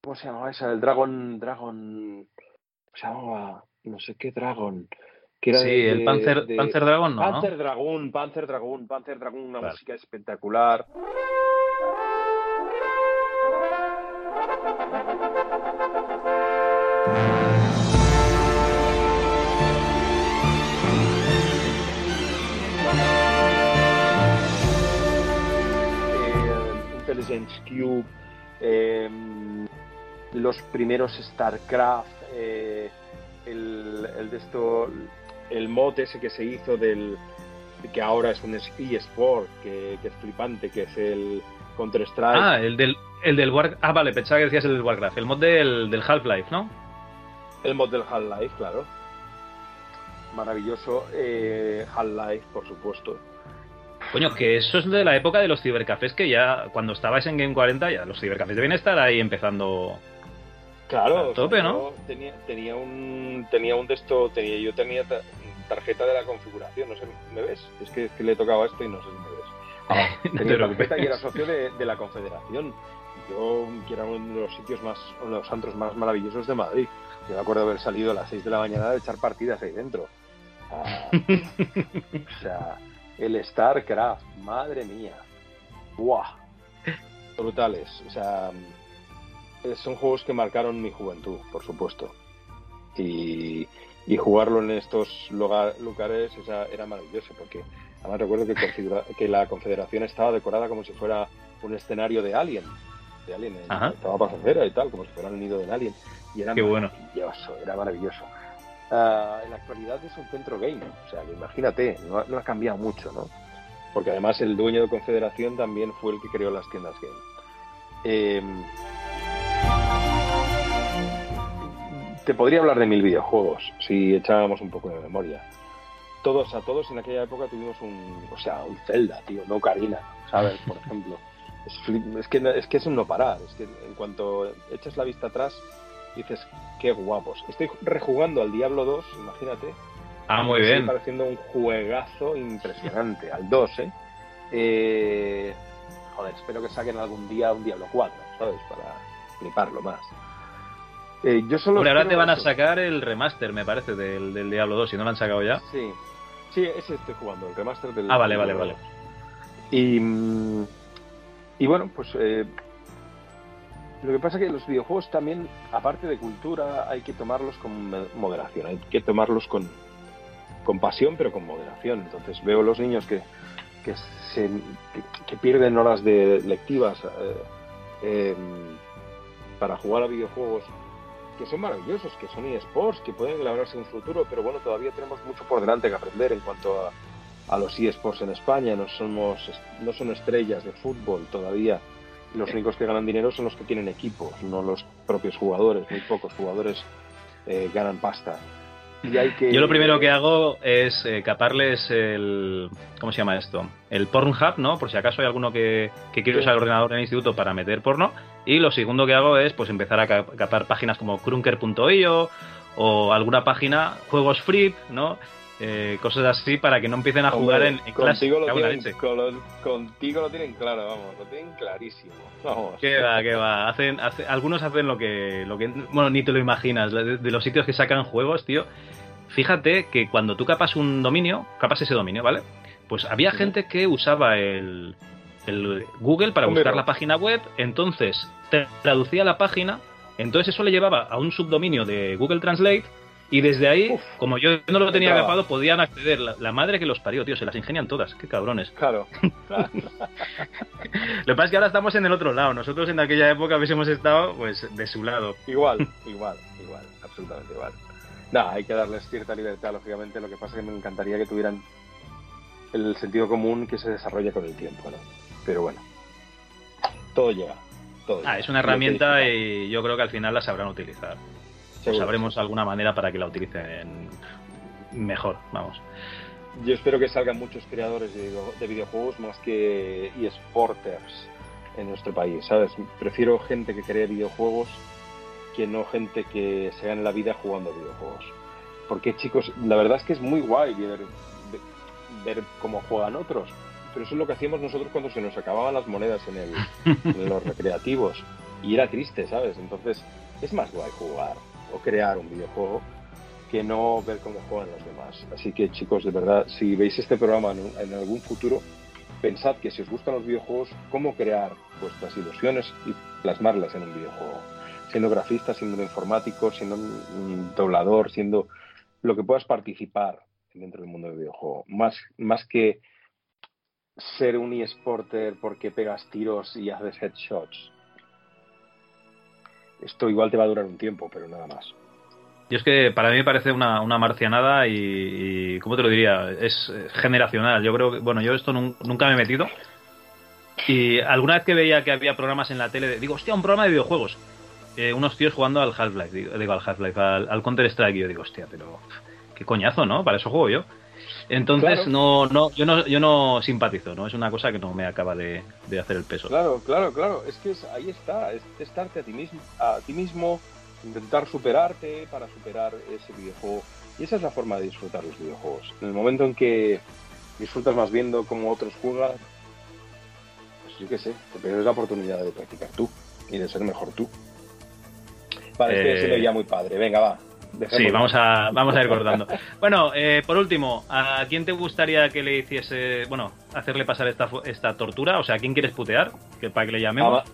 ¿Cómo se llamaba esa? El Dragon... Dragon... ¿Cómo se llamaba? No sé qué Dragon. Que era Sí, de- el de- Panzer- de- Panzer Dragon no, ¿no? Panzer Dragon, Panzer Dragon, Panzer Dragon, una Claro. música espectacular. Eh, Intelligence Cube, eh, los primeros StarCraft, eh, el, de esto, el mod ese que se hizo del que ahora es un eSport, que, que es flipante, que es el Counter Strike. Ah, el del, el del War... Ah, vale, pensaba que decías el del Warcraft. El mod del, del Half-Life, ¿no? El mod del Half-Life, claro. Maravilloso. Eh, Half-Life, por supuesto. Coño, que eso es de la época de los cibercafés que ya, cuando estabais en Game 40, ya los cibercafés deben estar ahí empezando. Claro, A o sea, tope, ¿no? tenía, tenía un tenía un de esto, tenía, yo tenía ta- tarjeta de la configuración, no sé, ¿me ves? Es que, es que le tocaba esto y no sé si me ves. Ah, No tenía tarjeta y era socio de, de la Confederación. Yo, que era uno de los sitios más, uno de los antros más maravillosos de Madrid. Yo me acuerdo haber salido a las 6 de la mañana de echar partidas ahí dentro. Ah, o sea, el StarCraft, madre mía. ¡Buah! Brutales. O sea, son juegos que marcaron mi juventud, por supuesto. Y, y jugarlo en estos lugar- lugares o sea, era maravilloso, porque además recuerdo que, que la Confederación estaba decorada como si fuera un escenario de Alien. De Alien, estaba pasajera y tal, como si fuera el nido del Alien. Y era Qué bueno. maravilloso, era maravilloso. Ah, en la actualidad es un centro game, o sea, que imagínate, no, ha- no ha cambiado mucho, ¿no? Porque además el dueño de Confederación también fue el que creó las tiendas game. Eh, te podría hablar de mil videojuegos si echábamos un poco de memoria. Todos a todos en aquella época tuvimos un, o sea, un Zelda, tío, no Karina, ¿sabes? Por ejemplo. Es, es que, es que es un no parar, es que en cuanto echas la vista atrás dices, qué guapos. Estoy rejugando al Diablo 2, imagínate. Ah, muy bien. pareciendo un juegazo impresionante, al 2, ¿eh? Eh, Joder, espero que saquen algún día un Diablo 4, ¿sabes? Para fliparlo más. Eh, yo solo ahora te van a sacar el remaster, me parece, del, del Diablo 2, si no lo han sacado ya. Sí, sí, ese estoy jugando, el remaster del. Ah, vale, vale, vale. 2. Y, mm, y bueno, pues eh, lo que pasa es que los videojuegos también, aparte de cultura, hay que tomarlos con moderación, hay que tomarlos con, con pasión, pero con moderación. Entonces veo los niños que, que, se, pierden horas de lectivas eh, em, para jugar a videojuegos que son maravillosos, que son eSports, que pueden labrarse un futuro, pero bueno, todavía tenemos mucho por delante que aprender en cuanto a, a los eSports en España. No somos, no son estrellas de fútbol todavía. Los únicos que ganan dinero son los que tienen equipos, no los propios jugadores. Muy pocos jugadores eh, ganan pasta. Y hay que... Yo lo primero que hago es eh, caparles el. ¿Cómo se llama esto? El Pornhub, ¿no? Por si acaso hay alguno que, que quiere Sí. usar el ordenador en el instituto para meter porno. Y lo segundo que hago es pues empezar a ca- capar páginas como crunker.io o alguna página, juegos free, ¿no? Eh, cosas así para que no empiecen a jugar en, en clase. lo tienen, con lo- contigo lo tienen claro, vamos, lo tienen clarísimo. Vamos. Que va, que va. Hacen, hace- algunos hacen lo que, lo que. Bueno, ni te lo imaginas. De, de los sitios que sacan juegos, tío. Fíjate que cuando tú capas un dominio, capas ese dominio, ¿vale? Pues había gente que usaba el, el Google para Hombre, buscar no. la página web, entonces traducía la página, entonces eso le llevaba a un subdominio de Google Translate. Y desde ahí, como yo no lo tenía capado, podían acceder. La, la madre que los parió, tío, se las ingenian todas. Qué cabrones. Claro. Lo que pasa es que ahora estamos en el otro lado. Nosotros en aquella época hubiésemos estado, pues, de su lado. Igual, igual, igual, absolutamente igual. No, hay que darles cierta libertad, lógicamente. Lo que pasa es que me encantaría que tuvieran el sentido común que se desarrolla con el tiempo, ¿no? Pero bueno, todo llega. Todo Ah, llega. es una herramienta y yo creo que al final la sabrán utilizar. Seguro. sabremos alguna manera para que la utilicen mejor, vamos. Yo espero que salgan muchos creadores de, video- de videojuegos más que eSporters en nuestro país, ¿sabes? Prefiero gente que cree videojuegos que no gente que se gane la vida jugando videojuegos. Porque, chicos, la verdad es que es muy guay ver, ver cómo juegan otros. Pero eso es lo que hacíamos nosotros cuando se nos acababan las monedas en, el, en los recreativos. Y era triste, ¿sabes? Entonces, es más guay jugar o crear un videojuego que no ver cómo juegan los demás. Así que chicos, de verdad, si veis este programa en, algún futuro, pensad que si os gustan los videojuegos, cómo crear vuestras ilusiones y plasmarlas en un videojuego. Siendo grafista, siendo informático, siendo un doblador, siendo lo que puedas participar dentro del mundo del videojuego. Más, más que ser un eSporter porque pegas tiros y haces headshots. Esto igual te va a durar un tiempo, pero nada más. Y es que para mí me parece una, una marcianada y, y, ¿cómo te lo diría? Es generacional. Yo creo que, bueno, yo esto nun- nunca me he metido. Y alguna vez que veía que había programas en la tele, digo, hostia, un programa de videojuegos. Eh, unos tíos jugando al Half-Life, digo, digo, al Half-Life, al, al Counter-Strike. Y yo digo, hostia, pero qué coñazo, ¿no? Para eso juego yo. Entonces, Claro. no, no, yo no, yo no simpatizo, ¿no? Es una cosa que no me acaba de, de hacer el peso. Claro, claro, claro. Es que es- ahí está, es testarte a ti mismo, a ti mismo, intentar superarte para superar ese videojuego. Y esa es la forma de disfrutar los videojuegos. En el momento en que disfrutas más viendo cómo otros juegan, pues yo qué sé, te pierdes la oportunidad de practicar tú y de ser mejor tú. Vale, estoy Eh, siendo ya muy padre. Venga, va. Sí, vamos a, vamos a ir cortando. Bueno, eh, por último, ¿a quién te gustaría que le hiciese, bueno, hacerle pasar esta, esta tortura? O sea, ¿a quién quieres putear? Que para que le A, llamemos.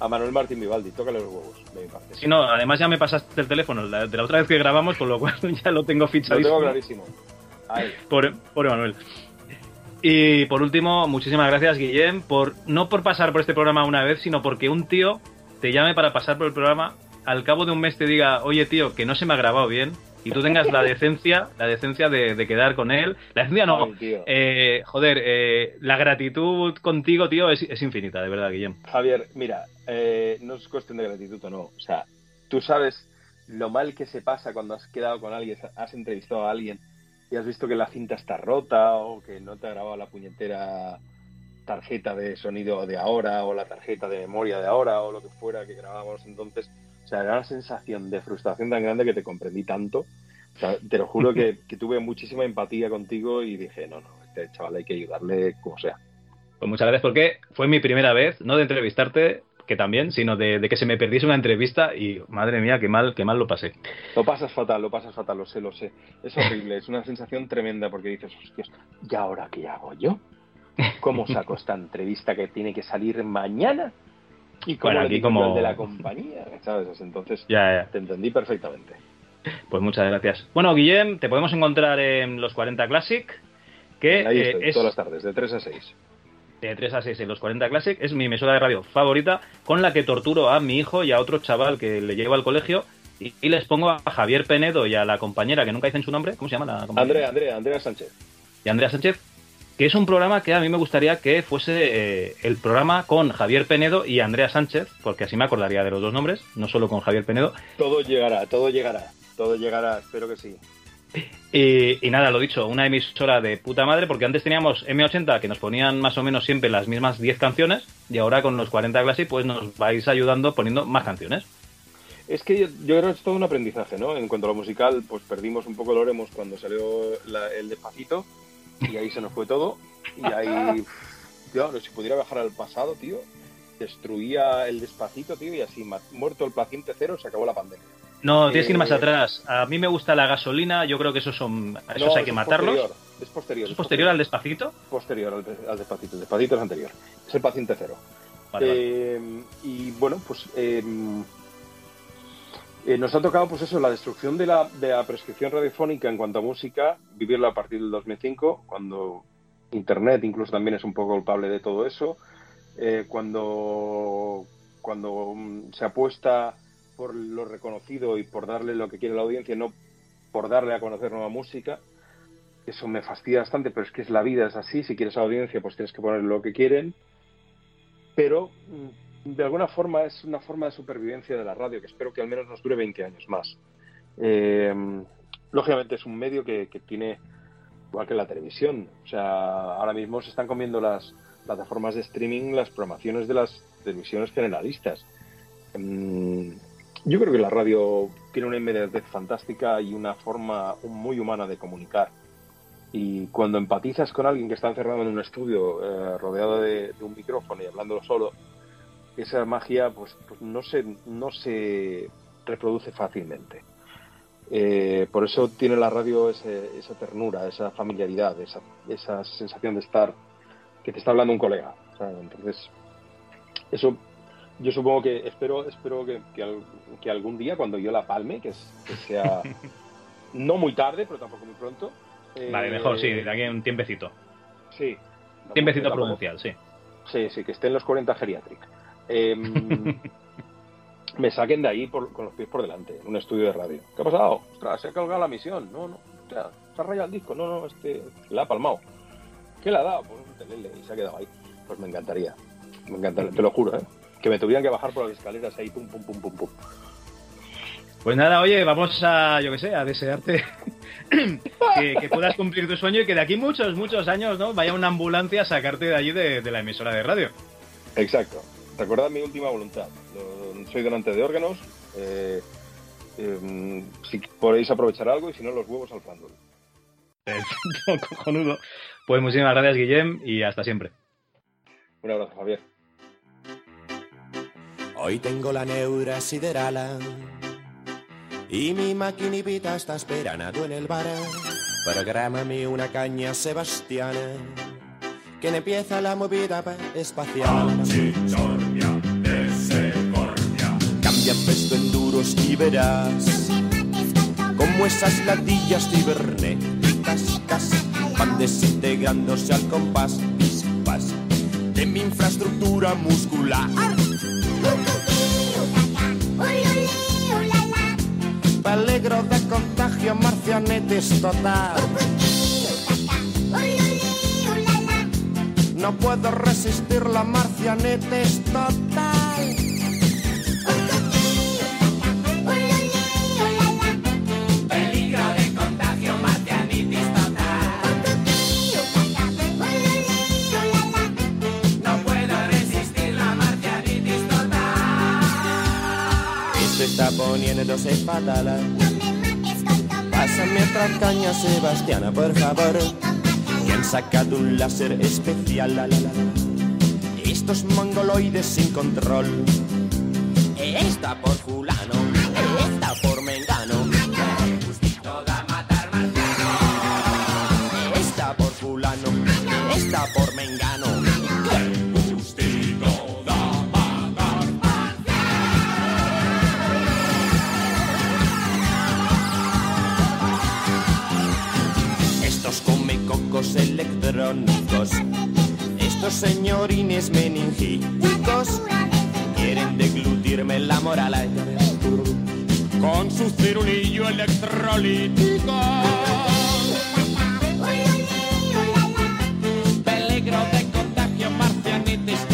A Manuel Martín Vivaldi, tócale los huevos, de mi parte. Si no, además ya me pasaste el teléfono la- de la otra vez que grabamos, con lo cual ya lo tengo Lo fichadísimo. tengo clarísimo. Ahí. Por, por Emanuel. Y por último, muchísimas gracias, Guillem, por no por pasar por este programa una vez, sino porque un tío te llame para pasar por el programa, al cabo de un mes te diga, oye tío, que no se me ha grabado bien, y tú tengas la decencia, la decencia de, de quedar con él. La decencia no, Ay, eh, joder, eh, la gratitud contigo, tío, es, es infinita, de verdad, Guillem. Javier, mira, eh, no es cuestión de gratitud o no. O sea, tú sabes lo mal que se pasa cuando has quedado con alguien, has entrevistado a alguien y has visto que la cinta está rota o que no te ha grabado la puñetera tarjeta de sonido de ahora o la tarjeta de memoria de ahora o lo que fuera que grabábamos entonces. Sea, era una sensación de frustración tan grande que te comprendí tanto. O sea, te lo juro que, que tuve muchísima empatía contigo y dije, no, no, este chaval hay que ayudarle como sea. Pues muchas gracias porque fue mi primera vez, no de entrevistarte, que también, sino de, de que se me perdiese una entrevista y madre mía, qué mal, qué mal lo pasé. Lo pasas fatal, lo pasas fatal, lo sé, lo sé. Es horrible, es una sensación tremenda porque dices, hostias, ¿y ahora qué hago yo? ¿Cómo saco esta entrevista que tiene que salir mañana? ¿Y cómo Bueno, aquí como- al de la compañía? ¿Sabes? Entonces, Ya, ya. te entendí perfectamente. Pues muchas gracias. Bueno, Guillem, te podemos encontrar en los 40 Classic, que Ahí eh, es todas las tardes, de 3 a 6. de 3 a 6 en los 40 Classic, es mi emisora de radio favorita, con la que torturo a mi hijo y a otro chaval que le llevo al colegio, y, y les pongo a Javier Penedo y a la compañera, que nunca dicen su nombre, ¿cómo se llama la compañera? Andrea, Andrea, Andrea Sánchez. y Andrea Sánchez, que es un programa que a mí me gustaría que fuese eh, el programa con Javier Penedo y Andrea Sánchez, porque así me acordaría de los dos nombres, no solo con Javier Penedo. Todo llegará, todo llegará, todo llegará, espero que sí. Y, y nada, lo dicho, una emisora de puta madre, porque antes teníamos M80 que nos ponían más o menos siempre las mismas 10 canciones, y ahora con los 40 Classic pues nos vais ayudando poniendo más canciones. Es que yo, yo creo que es todo un aprendizaje, ¿no? En cuanto a lo musical, pues perdimos un poco el Oremos cuando salió la- el despacito y ahí se nos fue todo. Y ahí, tío, si pudiera bajar al pasado, tío, destruía el despacito, tío, y así, muerto el paciente cero, se acabó la pandemia. No, tienes que ir Eh, más atrás. A mí me gusta la gasolina, yo creo que esos son. Esos No, hay que es matarlos. posterior, Es posterior. ¿Eso es posterior al despacito? Posterior al, al despacito. El despacito es anterior. Es el paciente cero. Vale, vale. Eh, y bueno, pues eh, eh, nos ha tocado, pues eso, la destrucción de la, de la prescripción radiofónica en cuanto a música, vivirla a partir del 2005, cuando Internet incluso también es un poco culpable de todo eso, eh, cuando, cuando mm, se apuesta por lo reconocido y por darle lo que quiere la audiencia, no por darle a conocer nueva música. Eso me fastidia bastante, pero es que es la vida, es así. Si quieres audiencia, pues tienes que poner lo que quieren. Pero mm, de alguna forma es una forma de supervivencia de la radio que espero que al menos nos dure 20 años más. Eh, lógicamente es un medio que, que tiene, igual que la televisión, o sea, ahora mismo se están comiendo las, plataformas de streaming las programaciones de las televisiones generalistas. Mm, yo creo que la radio tiene una inmediatez fantástica y una forma muy humana de comunicar. Y cuando empatizas con alguien que está encerrado en un estudio, eh, rodeado de, de un micrófono y hablándolo solo, esa magia pues, pues no, se, no se reproduce fácilmente. Eh, por eso tiene la radio ese- esa ternura, esa familiaridad, esa, esa sensación de estar, que te está hablando un colega. Entonces, eso yo supongo que, espero, espero que, que, al- que algún día, cuando yo la palme, que, es- que sea no muy tarde, pero tampoco muy pronto. eh, Vale, mejor, sí, de aquí un tiempecito. Sí. Tiempecito Tampoco- prudencial, sí. Sí, sí, que esté en los 40 geriatric. Em, me saquen de ahí por- con los pies por delante, en un estudio de radio. ¿Qué ha pasado? Ostras, se ha colgado la misión. No, no, se ha rayado el disco. No, no, este, la ha palmado. ¿Qué le ha dado? Pues un telele y se ha quedado ahí. Pues me encantaría. Me encantaría, te lo juro, ¿eh? Que me tuvieran que bajar por las escaleras ahí, pum, pum, pum, pum, pum. Pues nada, oye, vamos a, yo qué sé, a desearte que, que puedas cumplir tu sueño y que de aquí muchos, muchos años, ¿no? Vaya una ambulancia a sacarte de allí de, de la emisora de radio. Exacto. Recordad mi última voluntad. Soy donante de órganos. eh, em, si podéis aprovechar algo y si no, los huevos al fandom. Perfecto, cojonudo. Pues muchísimas gracias, Guillem, y hasta siempre. Un abrazo, Javier. Hoy tengo la neura siderala y mi maquinipita está esperando en el bar. Prográmame una caña sebastiana que empieza la movida pa- espacial. Cambia pesto en duros y verás como esas latillas cibernéticas cas, van desintegrándose al compás pis, pas, de mi infraestructura muscular. Peligro de contagio, marcianetes total. No puedo resistir la marcianetes total. Está poniéndose fatal. Pásame otra caña, Sebastiana, por favor. Que han sacado un láser especial. Estos mongoloides sin control. Esta por fulano, señorines meningitos quieren deglutirme la moral con su cirulillo electrolítico. Peligro de contagio, marcianitis.